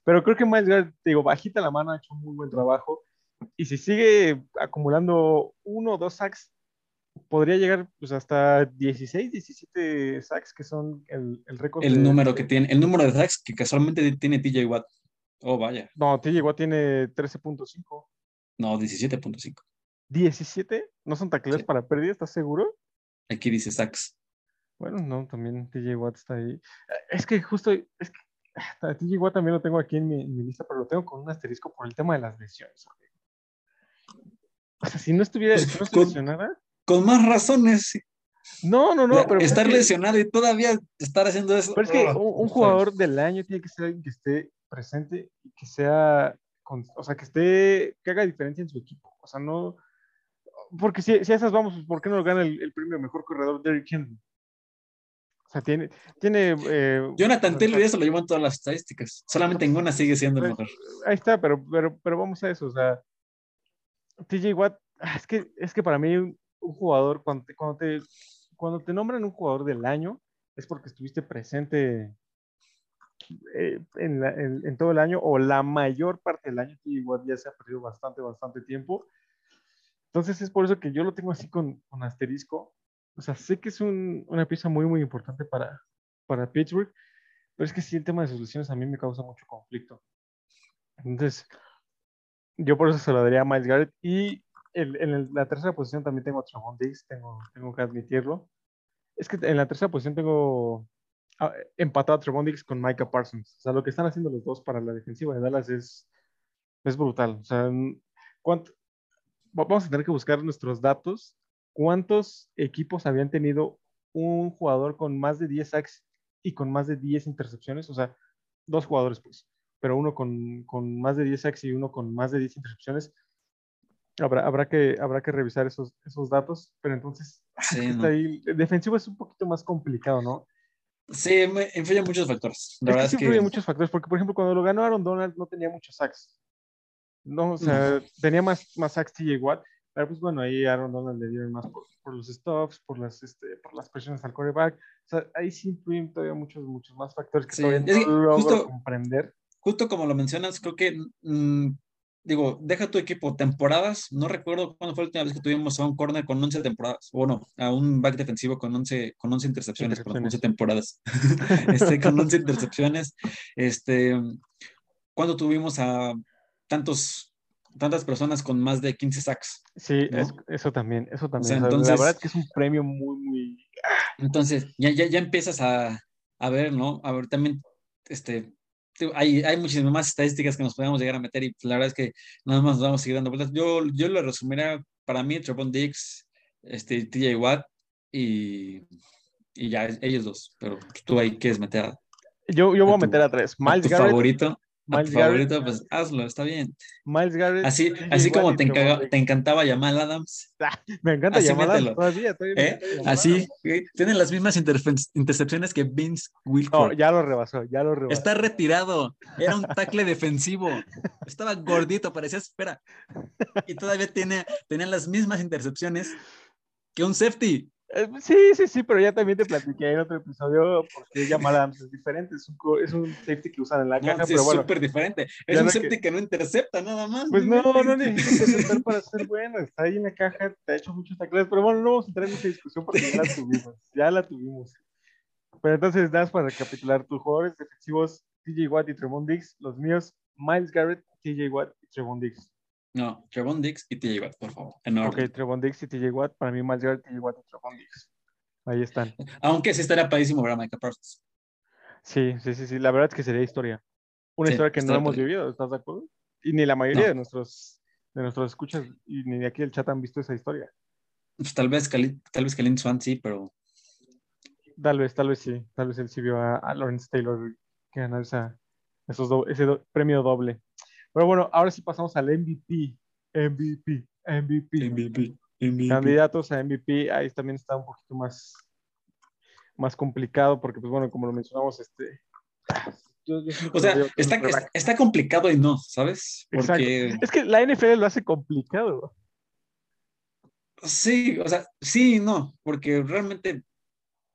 Pero creo que Miles Garrett, digo, bajita la mano, ha hecho un muy buen trabajo. Y si sigue acumulando uno o dos sacks podría llegar pues hasta 16, 17 sacks, que son el, el récord. El número que tiene, el número de sacks que casualmente tiene TJ Watt. Oh, vaya. No, TJ Watt tiene 13.5. No, 17.5. ¿17? ¿No son tacleos para pérdida? ¿Estás seguro? Aquí dice sacks. Bueno, no, también TJ Watt está ahí. Es que justo, es que TJ Watt también lo tengo aquí en mi, lista, pero lo tengo con un asterisco por el tema de las lesiones. O sea, si no estuviera, pues, si no lesionada, con más razones. No, no, no. Pero estar lesionado y todavía estar haciendo eso. Pero es que un, jugador del año tiene que ser alguien que esté presente y que sea, o sea, que esté, que haga diferencia en su equipo. O sea, no. Porque si, si a esas vamos, ¿por qué no lo gana el, premio mejor corredor Derrick Henry? Sea, tiene. tiene eh, Jonathan Taylor y eso lo llevan todas las estadísticas. Solamente en una sigue siendo el pues, mejor. Ahí está, pero, pero, pero vamos a eso. O sea, TJ Watt, ah, es que, es que para mí un jugador, cuando te, cuando te, cuando te nombran un jugador del año, es porque estuviste presente eh, en, en, todo el año o la mayor parte del año, que igual ya se ha perdido bastante, bastante tiempo. Entonces es por eso que yo lo tengo así con, con asterisco. O sea, sé que es un, una pieza muy, muy importante para, para Pittsburgh, pero es que sí, el tema de sus lesiones a mí me causa mucho conflicto. Entonces, yo por eso se lo daría a Miles Garrett y en la tercera posición también tengo a Tramon Diggs, tengo, tengo que admitirlo. Es que en la tercera posición tengo ah, empatado a Tramon Diggs con Micah Parsons. O sea, lo que están haciendo los dos para la defensiva de Dallas es, es brutal. O sea, vamos a tener que buscar nuestros datos. ¿Cuántos equipos habían tenido un jugador con más de 10 sacks y con más de 10 intercepciones, o sea, dos jugadores pues, pero uno con, con más de 10 sacks y uno con más de 10 intercepciones, habrá, habrá, que, habrá que revisar esos, esos datos, pero entonces, ahí, defensivo es un poquito más complicado, ¿no? Sí, influye muchos factores. La verdad es que, influye muchos factores, porque por ejemplo, cuando lo ganó Aaron Donald no tenía muchos sacks. No, o sea, tenía más, más sacks TJ Watt, pero pues bueno, ahí Aaron Donald le dieron más por, por los stops, por las, este, por las presiones al quarterback. O sea, ahí sí influyen todavía muchos, muchos más factores que todavía no logro comprender. Justo como lo mencionas, creo que, mm, digo, deja tu equipo temporadas. No recuerdo cuándo fue la última vez que tuvimos a un corner con 11 temporadas, o no, a un back defensivo con 11, con 11 intercepciones, con 11 temporadas. este, con 11 intercepciones. Este, cuando tuvimos a tantos tantas personas con más de 15 sacks. Sí, eso también, eso también. entonces, la verdad que es un premio muy, muy... Entonces, ya, ya, ya empiezas a, a, ver, ¿no? A ver, también, este, hay, hay muchísimas más estadísticas que nos podemos llegar a meter y pues, la verdad es que nada más nos vamos a seguir dando vueltas. Yo, yo lo resumiría para mí, Trevon Dix, este, TJ Watt y, y ya, ellos dos, pero tú ahí quieres meter a... Yo, yo voy a, meter a tres. Miles tu favorito. Miles favorito, pues hazlo, está bien. Miles Garrett. Así, así como te, te, encantaba Jamal Adams. me encanta Jamal Adams todavía. ¿Eh? Así, tienen las mismas intercepciones que Vince Wilfork. No, ya lo rebasó, ya lo rebasó. Está retirado. Era un tackle defensivo. Estaba gordito, parecía espera. Y todavía tiene, tenía las mismas intercepciones que un safety. Eh, sí, sí, sí, pero ya también te platiqué en otro episodio porque Jamal Adams es diferente, es un, es un safety que usan en la caja, pero bueno. Es súper diferente, es un safety que... no intercepta nada más. Pues no, no necesita interceptar para ser bueno, está ahí en la caja, te ha hecho muchos tacleos, pero bueno, no vamos a entrar en esa discusión porque ya la tuvimos, ya la tuvimos. Pero entonces, das para recapitular, tus jugadores defensivos, TJ Watt y Tremont Diggs, los míos, Miles Garrett, TJ Watt y Tremont Diggs. No, Trevon Dix y TJ Watt, por favor. Ok, Trevon Dix y TJ Watt. Para mí, más grande TJ Watt y Trevon Dix. Ahí están. Aunque sí estaría padrísimo ver a Micah Parsons. Sí, sí, sí, sí. La verdad es que sería historia. Una historia que no hemos vivido, ¿estás de acuerdo? Y ni la mayoría de nuestros de nuestros escuchas y ni de aquí del chat han visto esa historia. Pues tal vez tal vez Kalin Swan sí, pero tal vez, tal vez sí, tal vez él sí vio a, Lawrence Taylor que ganó esa, esos ese premio doble. Pero bueno, ahora sí pasamos al MVP. MVP, MVP. MVP. Candidatos a MVP, ahí también está un poquito más, más complicado porque, pues bueno, como lo mencionamos, este... o sea, está, está, complicado y no, ¿sabes? Porque... Es que la NFL lo hace complicado. Sí, o sea, sí y no, porque realmente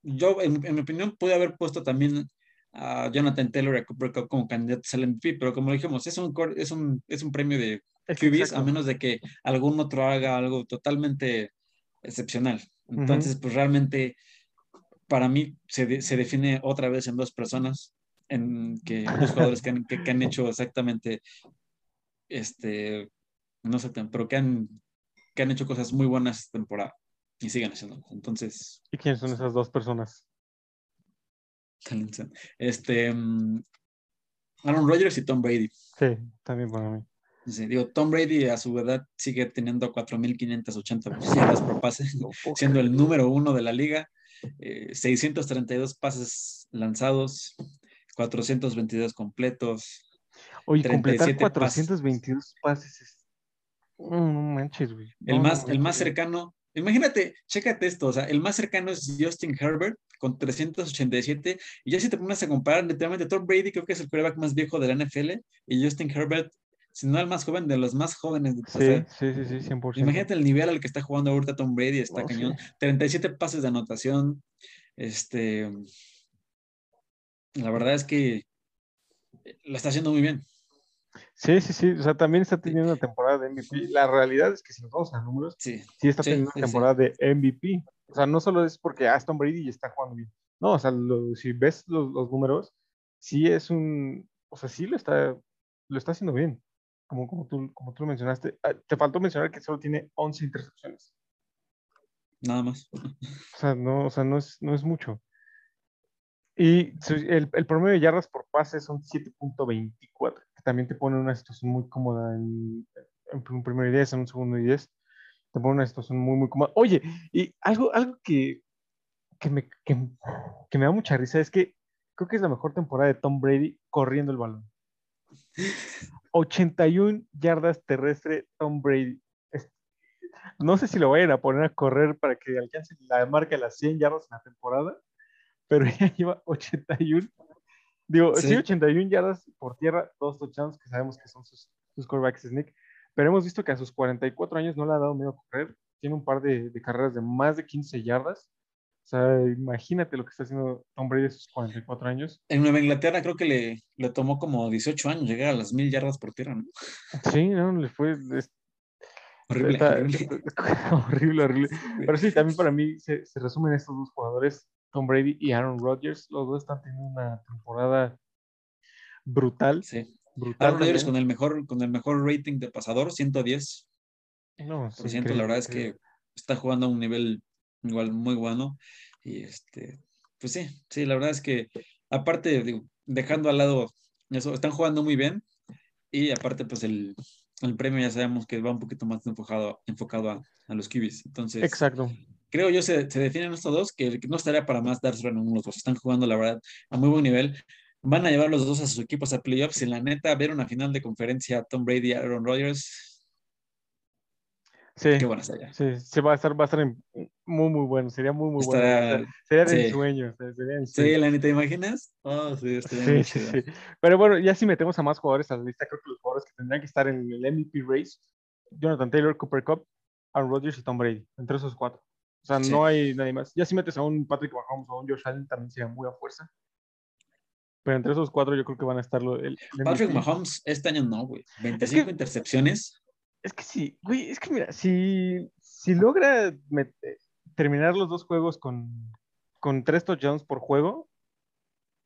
yo, en, en mi opinión, pude haber puesto también a Jonathan Taylor y a Cooper Cup como candidatos al MVP, pero como dijimos, es un, es un, es un premio de QBs a menos de que algún otro haga algo totalmente excepcional. Entonces, pues realmente para mí se, se, define otra vez en dos personas, en que dos jugadores que han, que, han hecho exactamente, este, no sé, pero que han, que han hecho cosas muy buenas esta temporada y siguen haciendo. Entonces. ¿Y quiénes son esas dos personas? Este, mm, Aaron Rodgers y Tom Brady. Sí, también para mí. digo, Tom Brady a su edad sigue teniendo 4.580 yardas por pase, siendo el número uno de la liga. 632 eh, pases lanzados, 422 completos. Oye, completar 422 pases, No, manches, güey. el, más, el más cercano Imagínate, chécate esto, o sea, el más cercano es Justin Herbert con 387, y ya si te pones a comparar, literalmente Tom Brady creo que es el quarterback más viejo de la NFL, y Justin Herbert, si no el más joven, de los más jóvenes. De, sí, sí, sí, sí, 100%. Imagínate el nivel al que está jugando ahorita Tom Brady, está oh, cañón. 37 pases de anotación, este... La verdad es que lo está haciendo muy bien. Sí, sí, sí. O sea, también está teniendo una temporada de MVP. La realidad es que si nos vamos a números, sí, sí está teniendo una temporada de MVP. O sea, no solo es porque Aston Brady está jugando bien. No, o sea, si ves los, números, sí es un. O sea, sí lo está, lo está haciendo bien. Como, como, tú, como tú lo mencionaste. Ah, te faltó mencionar que solo tiene 11 intercepciones. Nada más. O sea, no, o sea, no, es, no es mucho. Y el, el promedio de yardas por pase son 7.24 también te pone en una situación muy cómoda en, un primer y diez, en un segundo y diez. Te pone en una situación muy, muy cómoda. Oye, y algo, algo que, que me, que, me da mucha risa es que creo que es la mejor temporada de Tom Brady corriendo el balón. 81 yardas terrestre Tom Brady. No sé si lo vayan a poner a correr para que alcance la marca de las 100 yardas en la temporada, pero ya lleva 81. Digo, sí, 81 yardas por tierra, dos touchdowns que sabemos que son sus, sus quarterbacks sneak, pero hemos visto que a sus 44 años no le ha dado miedo a correr. Tiene un par de, de carreras de más de 15 yardas. O sea, imagínate lo que está haciendo Tom Brady a sus 44 años. En Nueva Inglaterra creo que le, le tomó como 18 años llegar a las mil yardas por tierra, ¿no? Sí, no, le fue, Horrible, horrible. horrible. Pero sí, también para mí se, se, resumen estos dos jugadores, Tom Brady y Aaron Rodgers. Los dos están teniendo una temporada brutal. Sí. Brutal Aaron Rodgers con el, mejor, con el mejor rating de pasador, 110. No, por ciento, la verdad es que está jugando a un nivel igual muy bueno. Y este, pues sí, sí, la verdad es que aparte, digo, dejando al lado eso, están jugando muy bien. Y aparte, pues el, el premio ya sabemos que va un poquito más enfocado, enfocado a, los kibis. Entonces, exacto. Creo yo se, se definen estos dos que no estaría para más darse en unos dos. Están jugando, la verdad, a muy buen nivel. Van a llevar los dos a sus equipos a playoffs. Y la neta, ver una final de conferencia Tom Brady y Aaron Rodgers. Sí, Qué buena sería. Sí, se va a estar, va a estar muy, muy bueno. Sería muy, muy bueno. Sería sí. el sueño. Sería Sí, la neta, ¿te imaginas? Oh, sí, sí, sí, Pero bueno, ya si metemos a más jugadores a la lista, creo que los jugadores que tendrían que estar en el MVP race, Jonathan Taylor, Cooper Cup, Aaron Rodgers y Tom Brady, entre esos cuatro. O sea, no hay nadie más. Ya si metes a un Patrick Mahomes o a un Josh Allen, también sería muy a fuerza. Pero entre esos cuatro yo creo que van a estar el, Patrick Mahomes este año no, güey. 25 intercepciones. Es que sí, güey, es que mira, si, si logra terminar los dos juegos con, con tres touchdowns por juego,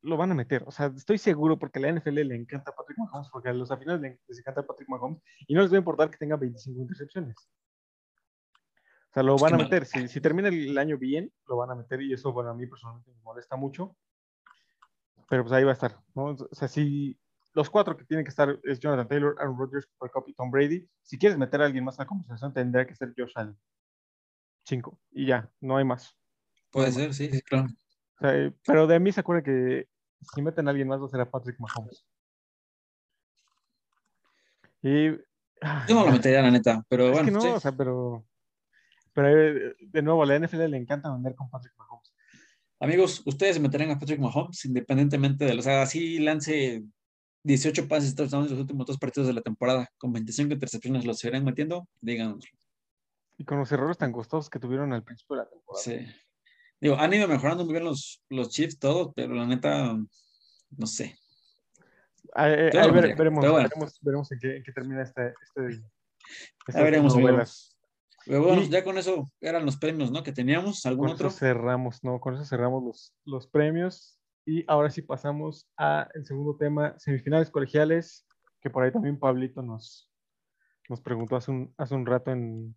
lo van a meter. O sea, estoy seguro porque a la NFL le encanta a Patrick Mahomes, porque a los aficionados les encanta Patrick Mahomes y no les va a importar que tenga 25 intercepciones. O sea, lo van a meter. Si, si, termina el año bien, lo van a meter y eso, bueno, a mí personalmente me molesta mucho. Pero pues ahí va a estar, ¿no? O sea, si los cuatro que tienen que estar es Jonathan Taylor, Aaron Rodgers, Cooper Cup y Tom Brady. Si quieres meter a alguien más en la conversación, tendría que ser Josh Allen. Cinco. Y ya, no hay más. Puede ser, sí, claro. O sea, pero de mí se acuerda que si meten a alguien más va a ser a Patrick Mahomes. Y... Yo no lo metería, la neta, pero es bueno. Que no, o sea, pero pero eh, de nuevo, a la NFL le encanta vender con Patrick Mahomes. Amigos, ustedes meterán a Patrick Mahomes independientemente de los. O sea, así lance 18 pases en los últimos dos partidos de la temporada, con 25 intercepciones, ¿los seguirán metiendo? Díganos. Y con los errores tan costosos que tuvieron al principio de la temporada. Sí. Digo, han ido mejorando muy bien los, los Chiefs, todos, pero la neta, no sé. Ahí, veremos, veremos, en, qué, termina este. este, este veremos, veremos. Pero bueno, ya con eso eran los premios, ¿no? Que teníamos. ¿Algún con otro? Eso cerramos, ¿no? Con eso cerramos los, los premios. Y ahora sí pasamos al segundo tema, semifinales colegiales, que por ahí también Pablito nos, nos preguntó hace un, hace un rato en,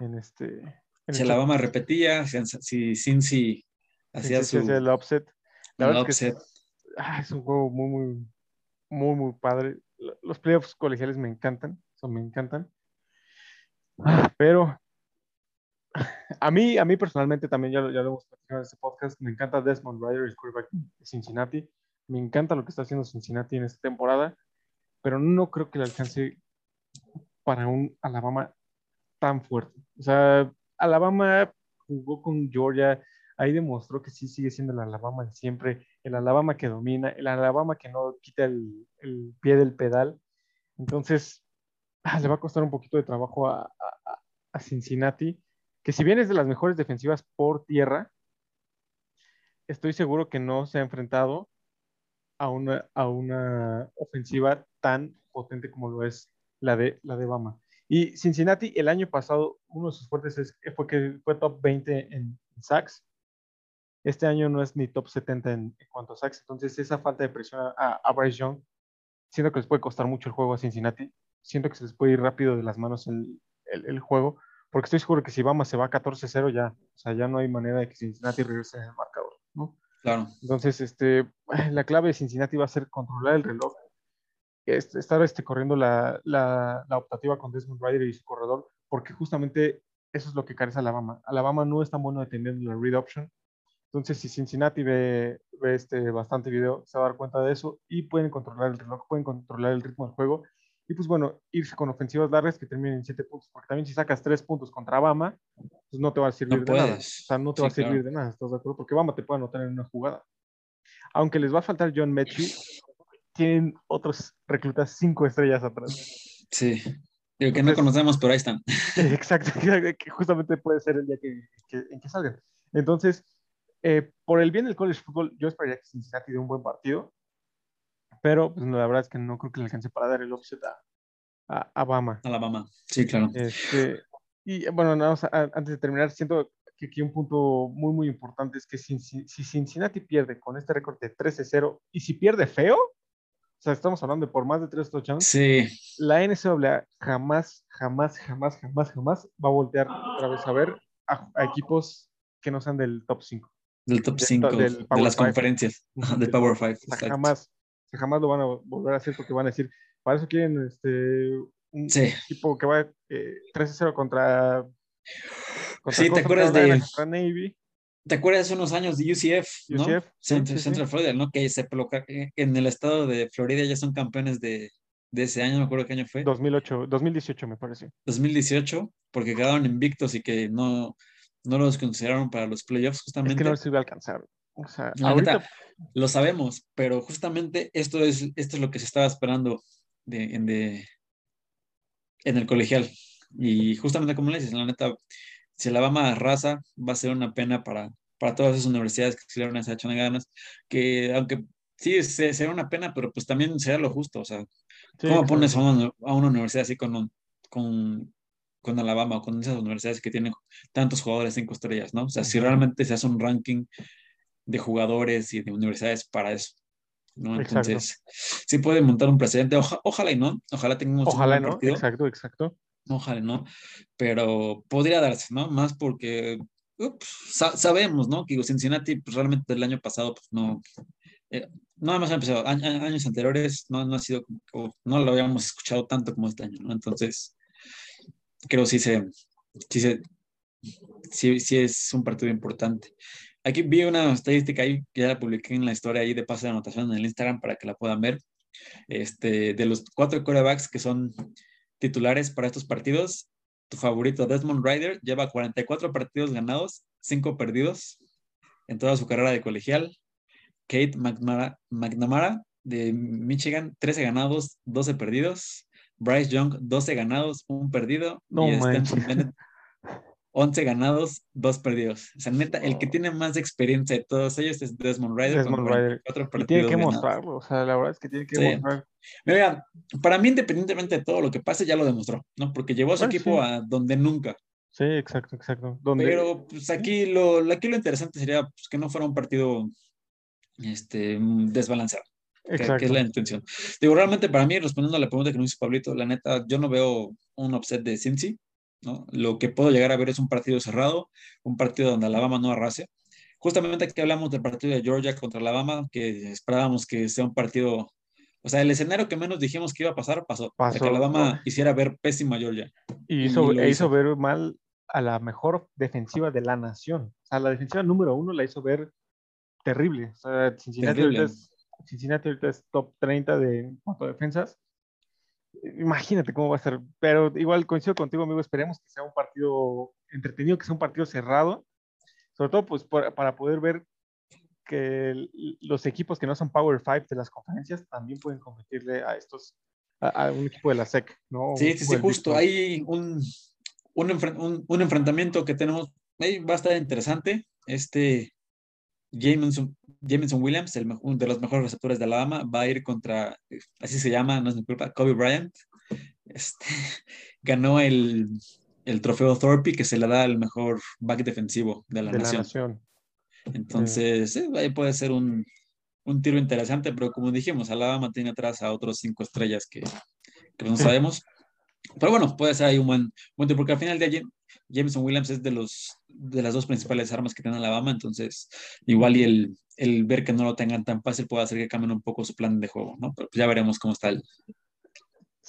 en este... En si Alabama repetía, si Cincy hacía su... el upset. La Es, que ah, es, un juego muy, muy, muy, muy padre. Los playoffs colegiales me encantan, son, me encantan. Pero a mí, a mí personalmente también, ya, ya lo hemos platicado en este podcast, me encanta Desmond Ryder, el quarterback de Cincinnati. Me encanta lo que está haciendo Cincinnati en esta temporada, pero no creo que le alcance para un Alabama tan fuerte. O sea, Alabama jugó con Georgia, ahí demostró que sí sigue siendo el Alabama de siempre, el Alabama que domina, el Alabama que no quita el, el pie del pedal. Entonces, le va a costar un poquito de trabajo a, Cincinnati, que si bien es de las mejores defensivas por tierra, estoy seguro que no se ha enfrentado a una, a una ofensiva tan potente como lo es la de, la de Bama. Y Cincinnati el año pasado, uno de sus fuertes fue que fue top 20 en, sacks. Este año no es ni top 70 en, cuanto a sacks. Entonces, esa falta de presión a, a Bryce Young, siento que les puede costar mucho el juego a Cincinnati siento que se les puede ir rápido de las manos el, el, juego, porque estoy seguro que si Bama se va 14-0 ya, o sea, ya no hay manera de que Cincinnati regrese en el marcador, ¿no? Claro. Entonces, este, la clave de Cincinnati va a ser controlar el reloj, estar este, corriendo la, la, la optativa con Desmond Ryder y su corredor, porque justamente eso es lo que carece a Alabama. Alabama no es tan bueno dependiendo la read option, Entonces, si Cincinnati ve, ve, este bastante video, se va a dar cuenta de eso y pueden controlar el reloj, pueden controlar el ritmo del juego. Y pues bueno, irse con ofensivas largas que terminen en 7 puntos, porque también si sacas 3 puntos contra Bama, pues no te va a servir de nada. O sea, no te va a servir de nada, ¿estás de acuerdo? Porque Bama te puede anotar en una jugada. Aunque les va a faltar John Mechie, tienen otros reclutas 5 estrellas atrás. Sí. Digo que no conocemos, pero ahí están. Exacto, que justamente puede ser el día que, en que salgan. Entonces, eh, por el bien del college football, yo esperaría que Cincinnati dé un buen partido, pero pues, la verdad es que no creo que le alcance para dar el offset a, a, Alabama. Alabama, sí, claro. Este, y bueno, antes de terminar, siento que aquí un punto muy, muy importante es que si, si Cincinnati pierde con este récord de 13-0 y si pierde feo, o sea, estamos hablando de por más de tres touchdowns, sí. la NCAA jamás, jamás, jamás, jamás, jamás va a voltear otra vez a ver a, equipos que no sean del top 5. Del top 5, de las conferencias, del Power 5. jamás, jamás lo van a volver a hacer porque van a decir, para eso quieren este, un equipo que va eh, 13-0 contra, Sí, ¿te acuerdas de. Navy. ¿Te acuerdas hace unos años de UCF? UCF Central, Florida, ¿no? Que se en el estado de Florida ya son campeones de, de ese año, no me acuerdo qué año fue. 2008, 2018 me parece. 2018, porque quedaron invictos y que no, no los consideraron para los playoffs justamente. Es que no les iba a alcanzar. O sea, ahorita... lo sabemos, pero justamente esto es, esto es lo que se estaba esperando de, en, de, en el colegial. Y justamente como le dices, la neta, si Alabama raza, va a ser una pena para, para todas esas universidades que se le han hecho ganas, que aunque sí será una pena, pero pues también será lo justo, o sea, ¿cómo pones a una, a una, universidad así con, con, con Alabama o con esas universidades que tienen tantos jugadores cinco estrellas, ¿no? O sea, si realmente se hace un ranking de jugadores y de universidades para eso. ¿no? Entonces, sí puede montar un precedente. ojalá y no, ojalá tengamos ojalá un no, exacto, exacto. Ojalá no, pero podría darse, ¿no? Más porque sabemos, ¿no? Que Cincinnati pues, realmente el año pasado pues no, eh, no hemos empezado, años anteriores no, no ha sido, no lo habíamos escuchado tanto como este año, ¿no? Entonces, creo sí se, sí se, sí, sí es un partido importante. Aquí vi una estadística ahí ya la publiqué en la historia ahí de pase de anotación en el Instagram para que la puedan ver. Este, de los cuatro quarterbacks que son titulares para estos partidos, tu favorito Desmond Ryder lleva 44 partidos ganados, 5 perdidos en toda su carrera de colegial. Kate McNamara, de Michigan, 13 ganados, 12 perdidos. Bryce Young, 12 ganados, 1 perdido. No, y 11 ganados, 2 perdidos. O sea, neta, el que tiene más experiencia de todos ellos es Desmond Ryder. Desmond Ryder. Y tiene que mostrarlo, o sea, la verdad es que tiene que mostrar. Mira, para mí, independientemente de todo lo que pase, ya lo demostró, ¿no? Porque llevó a su equipo a donde nunca. Sí, exacto, exacto. Pero pues aquí lo, aquí lo interesante sería pues, que no fuera un partido este, desbalanceado. Exacto. Que, es la intención. Digo, realmente para mí, respondiendo a la pregunta que nos hizo Pablito, la neta, yo no veo un upset de Cincy. Lo que puedo llegar a ver es un partido cerrado, un partido donde Alabama no arrase. Justamente aquí hablamos del partido de Georgia contra Alabama, que esperábamos que sea un partido, o sea, el escenario que menos dijimos que iba a pasar, pasó. pasó que Alabama hiciera ver pésima a Georgia. Y hizo, e hizo, ver mal a la mejor defensiva de la nación. O sea, la defensiva número uno la hizo ver terrible. O sea, Cincinnati, Ahorita, es, Cincinnati ahorita es top 30 de cuanto defensas imagínate cómo va a ser. Pero igual coincido contigo, amigo. Esperemos que sea un partido entretenido, que sea un partido cerrado. Sobre todo, pues, para poder ver que los equipos que no son Power Five de las conferencias también pueden competirle a estos, a, un equipo de la SEC, ¿no? Sí, sí, sí, justo. Hay un, un, un, enfrentamiento que tenemos, ahí va a estar interesante. Este Jameson, Jameson Williams, el, uno de los mejores receptores de Alabama, va a ir contra, así se llama, no es mi culpa, Kobe Bryant. Este, ganó el, el, trofeo Thorpe que se le da al mejor back defensivo de la, nación. Entonces, ahí puede ser un, un, tiro interesante, pero como dijimos, Alabama tiene atrás a otros cinco estrellas que, que no sabemos. Pero bueno, puede ser ahí un buen, buen tiro, porque al final de allí Jameson Williams es de, los, de las dos principales armas que tiene Alabama, entonces igual y el, el ver que no lo tengan tan fácil puede hacer que cambien un poco su plan de juego, ¿no? Pero pues ya veremos cómo está el,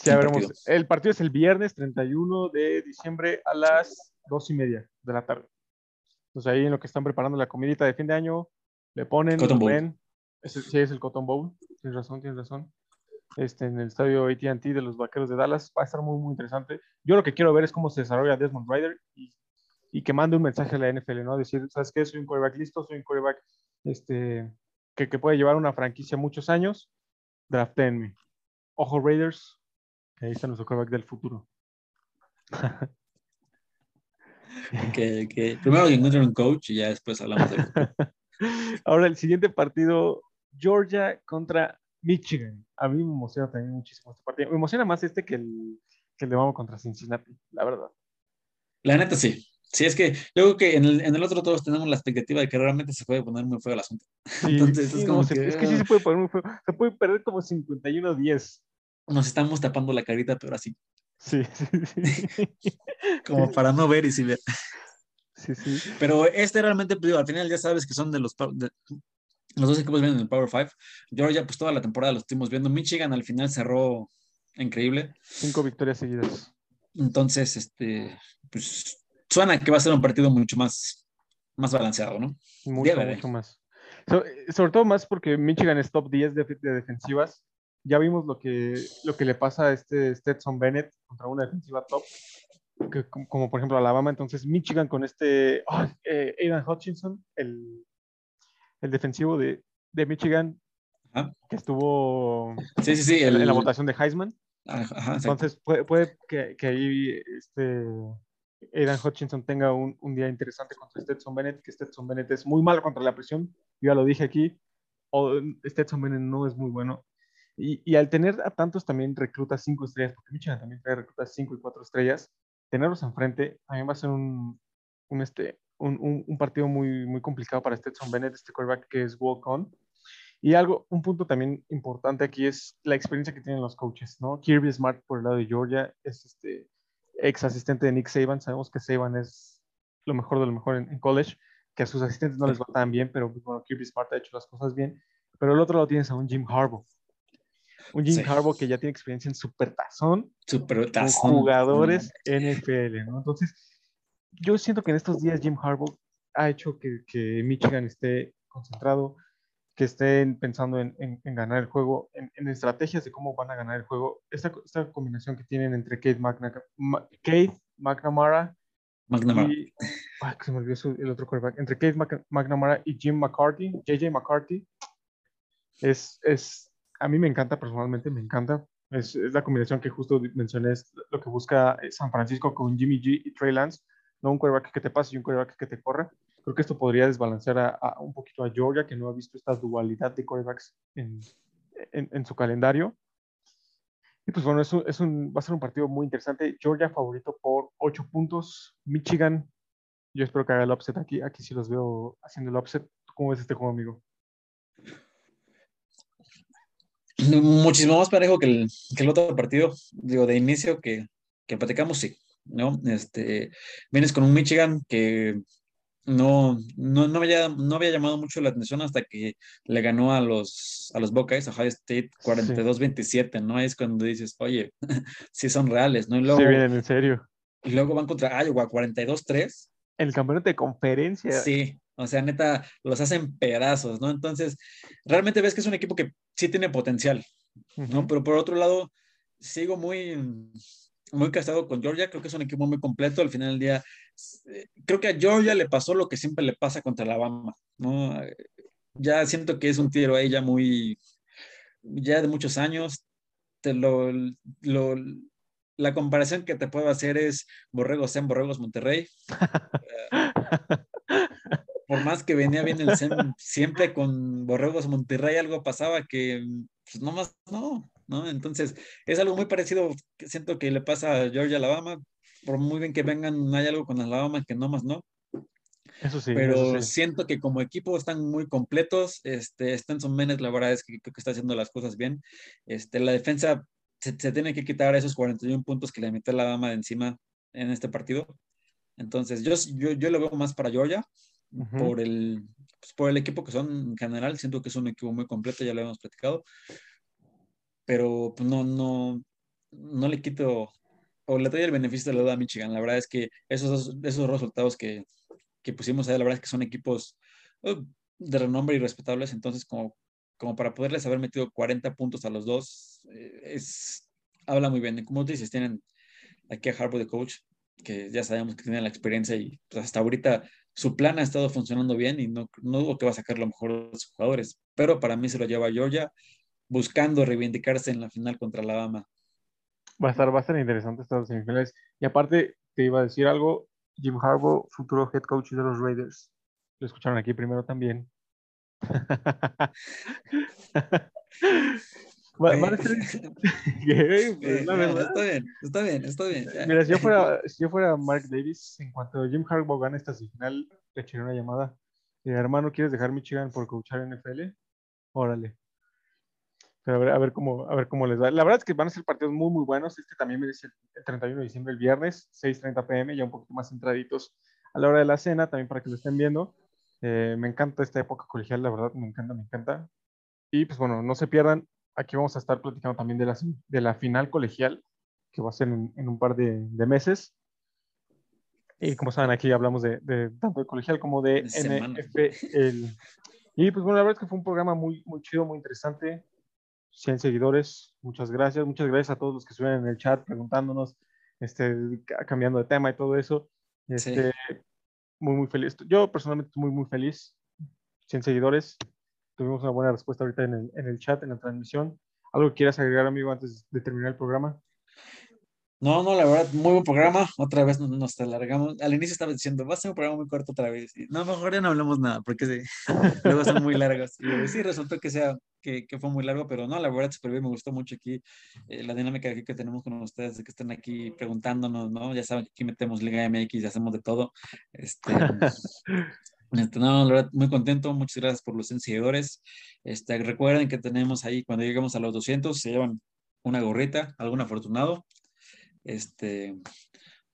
ya veremos. Partido. El partido es el viernes 31 de diciembre a las dos y media de la tarde. Entonces ahí en lo que están preparando la comidita de fin de año, le ponen, Cotton Bowl. ven. Ese, sí, es el Cotton Bowl. Tienes razón, tienes razón. Este, en el estadio AT&T de los Vaqueros de Dallas. Va a estar muy, muy interesante. Yo lo que quiero ver es cómo se desarrolla Desmond Ryder y, y que mande un mensaje a la NFL, ¿no? Decir, ¿sabes qué? Soy un quarterback listo, soy un quarterback este, que, que puede llevar una franquicia muchos años. Draftenme. Ojo Raiders, que ahí está nuestro quarterback del futuro. que, que primero que encuentren un coach y ya después hablamos de Ahora, el siguiente partido, Georgia contra Michigan. A mí me emociona también muchísimo este partido. Me emociona más este que el, que el de vamos contra Cincinnati, la verdad. La neta sí. Sí, es que yo creo que en el, en el otro todos tenemos la expectativa de que realmente se puede poner muy feo el asunto. Sí, Entonces, sí, es, como no, que, es que sí se puede poner muy feo. Se puede perder como 51-10. Nos estamos tapando la carita, pero así. Sí, sí, sí. como para no ver y sí ver. Sí, sí. Pero este realmente, digo, al final ya sabes que son de los, de, los dos equipos vienen en el Power 5. Georgia, pues toda la temporada lo estuvimos viendo. Michigan al final cerró increíble. Cinco victorias seguidas. Entonces, este, pues suena que va a ser un partido mucho más, más balanceado, ¿no? Mucho, mucho más. So, sobre todo más porque Michigan es top 10 de, de, defensivas. Ya vimos lo que, lo que le pasa a este Stetson Bennett contra una defensiva top, que, como por ejemplo Alabama. Entonces, Michigan con este oh, eh, Aidan Hutchinson, el, el defensivo de, de Michigan, que estuvo sí, sí, sí, en, el... en, la votación de Heisman. Ajá, Entonces, puede, puede que, que, ahí este, Aidan Hutchinson tenga un, un, día interesante contra Stetson Bennett, que Stetson Bennett es muy malo contra la presión, ya lo dije aquí, o Stetson Bennett no es muy bueno. Y, y al tener a tantos también reclutas cinco estrellas, porque Michigan también trae reclutas cinco y cuatro estrellas, tenerlos enfrente también va a ser un, un, este, un, un, partido muy, muy complicado para Stetson Bennett, este quarterback que es walk-on. Y algo, un punto también importante aquí es la experiencia que tienen los coaches, ¿no? Kirby Smart por el lado de Georgia es este ex asistente de Nick Saban. Sabemos que Saban es lo mejor de lo mejor en, en college, que a sus asistentes no les va tan bien, pero bueno, Kirby Smart ha hecho las cosas bien. Pero el otro lado tienes a un Jim Harbaugh. Un Jim sí. Harbaugh que ya tiene experiencia en supertazón. Supertazón. Con jugadores NFL, ¿no? Entonces, yo siento que en estos días Jim Harbaugh ha hecho que, que Michigan esté concentrado, que estén pensando en, en, en ganar el juego, en, en, estrategias de cómo van a ganar el juego. Esta, esta combinación que tienen entre Kate, Magna, Ma, Kate McNamara, McNamara. y ay, se me olvidó el otro quarterback, entre Kate McNamara y Jim McCarthy, JJ McCarthy, es, es, a mí me encanta personalmente, me encanta. Es, es la combinación que justo mencioné, es lo que busca San Francisco con Jimmy G y Trey Lance, no un quarterback que te pase y un quarterback que te corra. Creo que esto podría desbalancear a, un poquito a Georgia, que no ha visto esta dualidad de quarterbacks en, en, su calendario. Y pues bueno, es un, es un, va a ser un partido muy interesante. Georgia favorito por 8 puntos. Michigan, yo espero que haga el upset aquí. Aquí sí los veo haciendo el upset. ¿Cómo ves este juego, amigo? Muchísimo más parejo que el, que el otro partido. Digo, de inicio que, que platicamos, sí. ¿no? Este, vienes con un Michigan que no, no, no, había, no había llamado mucho la atención hasta que le ganó a los, a los Buckeyes, a Ohio State 42-27, ¿no? Es cuando dices, oye, sí son reales, ¿no? Y luego, sí, vienen en serio. Y luego van contra Iowa 42-3. El campeonato de conferencia. Sí, o sea, neta, los hacen pedazos, ¿no? Entonces, realmente ves que es un equipo que sí tiene potencial, ¿no? Uh -huh. Pero por otro lado, sigo muy muy casado con Georgia, creo que es un equipo muy completo, al final del día, creo que a Georgia le pasó lo que siempre le pasa contra Alabama, ¿no? Ya siento que es un tiro ahí ya muy, ya de muchos años, te lo, lo la comparación que te puedo hacer es Borregos en Borregos Monterrey. Por más que venía bien el SEM, siempre con Borregos Monterrey algo pasaba que, pues no más, no, ¿no? Entonces, es algo muy parecido, que siento que le pasa a Georgia Alabama, por muy bien que vengan, hay algo con Alabama que no más no. Eso sí. Pero eso sí. siento que como equipo están muy completos. Este, Stenson Menes, la verdad es que creo que está haciendo las cosas bien. Este, la defensa se, se, tiene que quitar esos 41 puntos que le metió Alabama de encima en este partido. Entonces, yo, yo, yo lo veo más para Georgia. Uh -huh. por, el, pues, por el equipo que son en general, siento que es un equipo muy completo, ya lo hemos platicado pero pues, no, no, no le quito o le doy el beneficio de la duda a Michigan. La verdad es que esos, esos resultados que, que pusimos ahí, la verdad es que son equipos uh, de renombre y respetables, entonces como, como para poderles haber metido 40 puntos a los dos, eh, es, habla muy bien. como dices, tienen aquí a Harbaugh de coach, que ya sabemos que tiene la experiencia y pues, hasta ahorita su plan ha estado funcionando bien y no, no dudo que va a sacar lo mejor de sus jugadores, pero para mí se lo lleva Georgia buscando reivindicarse en la final contra Alabama. Va a estar, estar interesante estas semifinales. Y aparte, te iba a decir algo, Jim Harbaugh, futuro head coach de los Raiders. Lo escucharon aquí primero también. Está bien, está bien, está bien. Mira, si yo, fuera, si yo fuera Mark Davis, en cuanto Jim Harbaugh gane esta final, le echaré una llamada. hermano, ¿quieres dejar Michigan por coachar NFL? Órale. Pero a ver, a ver, cómo, a ver cómo les va. La verdad es que van a ser partidos muy, muy buenos. Este también merece el 31 de diciembre, el viernes, 6.30 pm, ya un poquito más centraditos a la hora de la cena, también para que lo estén viendo. Eh, me encanta esta época colegial, la verdad, me encanta, me encanta. Y pues bueno, no se pierdan aquí vamos a estar platicando también de la, de la final colegial, que va a ser en, un par de, meses. Y como saben, aquí hablamos de, tanto de colegial como de NFL. Y pues bueno, la verdad es que fue un programa muy, muy chido, muy interesante. 100 seguidores, muchas gracias. Muchas gracias a todos los que estuvieron en el chat preguntándonos, este, cambiando de tema y todo eso. Este, Muy, muy feliz. Yo personalmente estoy muy, muy feliz. 100 seguidores tuvimos una buena respuesta ahorita en el, en el chat, en la transmisión. ¿Algo que quieras agregar, amigo, antes de terminar el programa? No, no, la verdad, muy buen programa. Otra vez nos, alargamos. Al inicio estaba diciendo, va a ser un programa muy corto otra vez. no, mejor ya no hablamos nada, porque sí, luego son muy largos. Y sí, resultó que, sea, que, que, fue muy largo, pero no, la verdad, súper bien. Me gustó mucho aquí eh, la dinámica que tenemos con ustedes, de que estén aquí preguntándonos, ¿no? Ya saben que aquí metemos Liga MX y hacemos de todo. Este, Este, no, la verdad, muy contento. Muchas gracias por los seguidores. Este, recuerden que tenemos ahí, cuando lleguemos a los 200, se llevan una gorrita, algún afortunado. Este,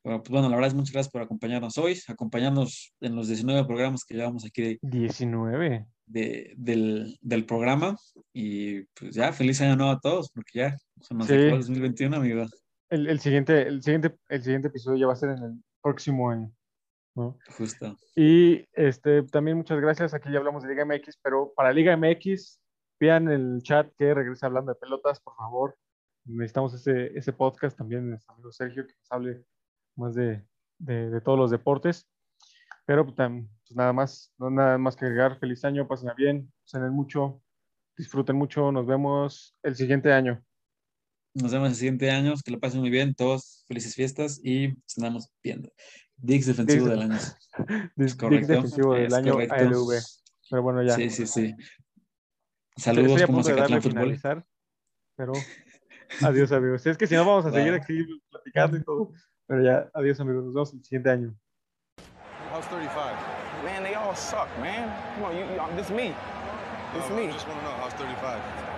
pues, bueno, la verdad es muchas gracias por acompañarnos hoy, acompañarnos en los 19 programas que llevamos aquí. De, 19. De, del, del, programa. Y pues ya, feliz año nuevo a todos, porque ya se nos el 2021, amigo. El, el, siguiente, el, siguiente, el siguiente episodio ya va a ser en el próximo año. Justo. Y este, también muchas gracias. Aquí ya hablamos de Liga MX, pero para Liga MX, vean el chat que regrese hablando de pelotas, por favor. Necesitamos ese, ese podcast también, nuestro amigo Sergio, que nos hable más de, de, todos los deportes. Pero pues, pues, nada más, no nada más que agregar. Feliz año, pasen bien, cenen mucho, disfruten mucho. Nos vemos el siguiente año. Nos vemos el siguiente año, que lo pasen muy bien, todos felices fiestas y nos andamos viendo. Dix defensivo del año. Dix, defensivo del año ALV. Pero bueno, ya. Sí, sí, sí. Saludos como se de finalizar, pero adiós, amigos. Es que si no, vamos a seguir aquí platicando y todo. Pero ya, adiós, amigos. Nos vemos el siguiente año. How's 35? Man, they all suck, man. Come on, you, you, this me. This no, me. I just want to know, how's 35?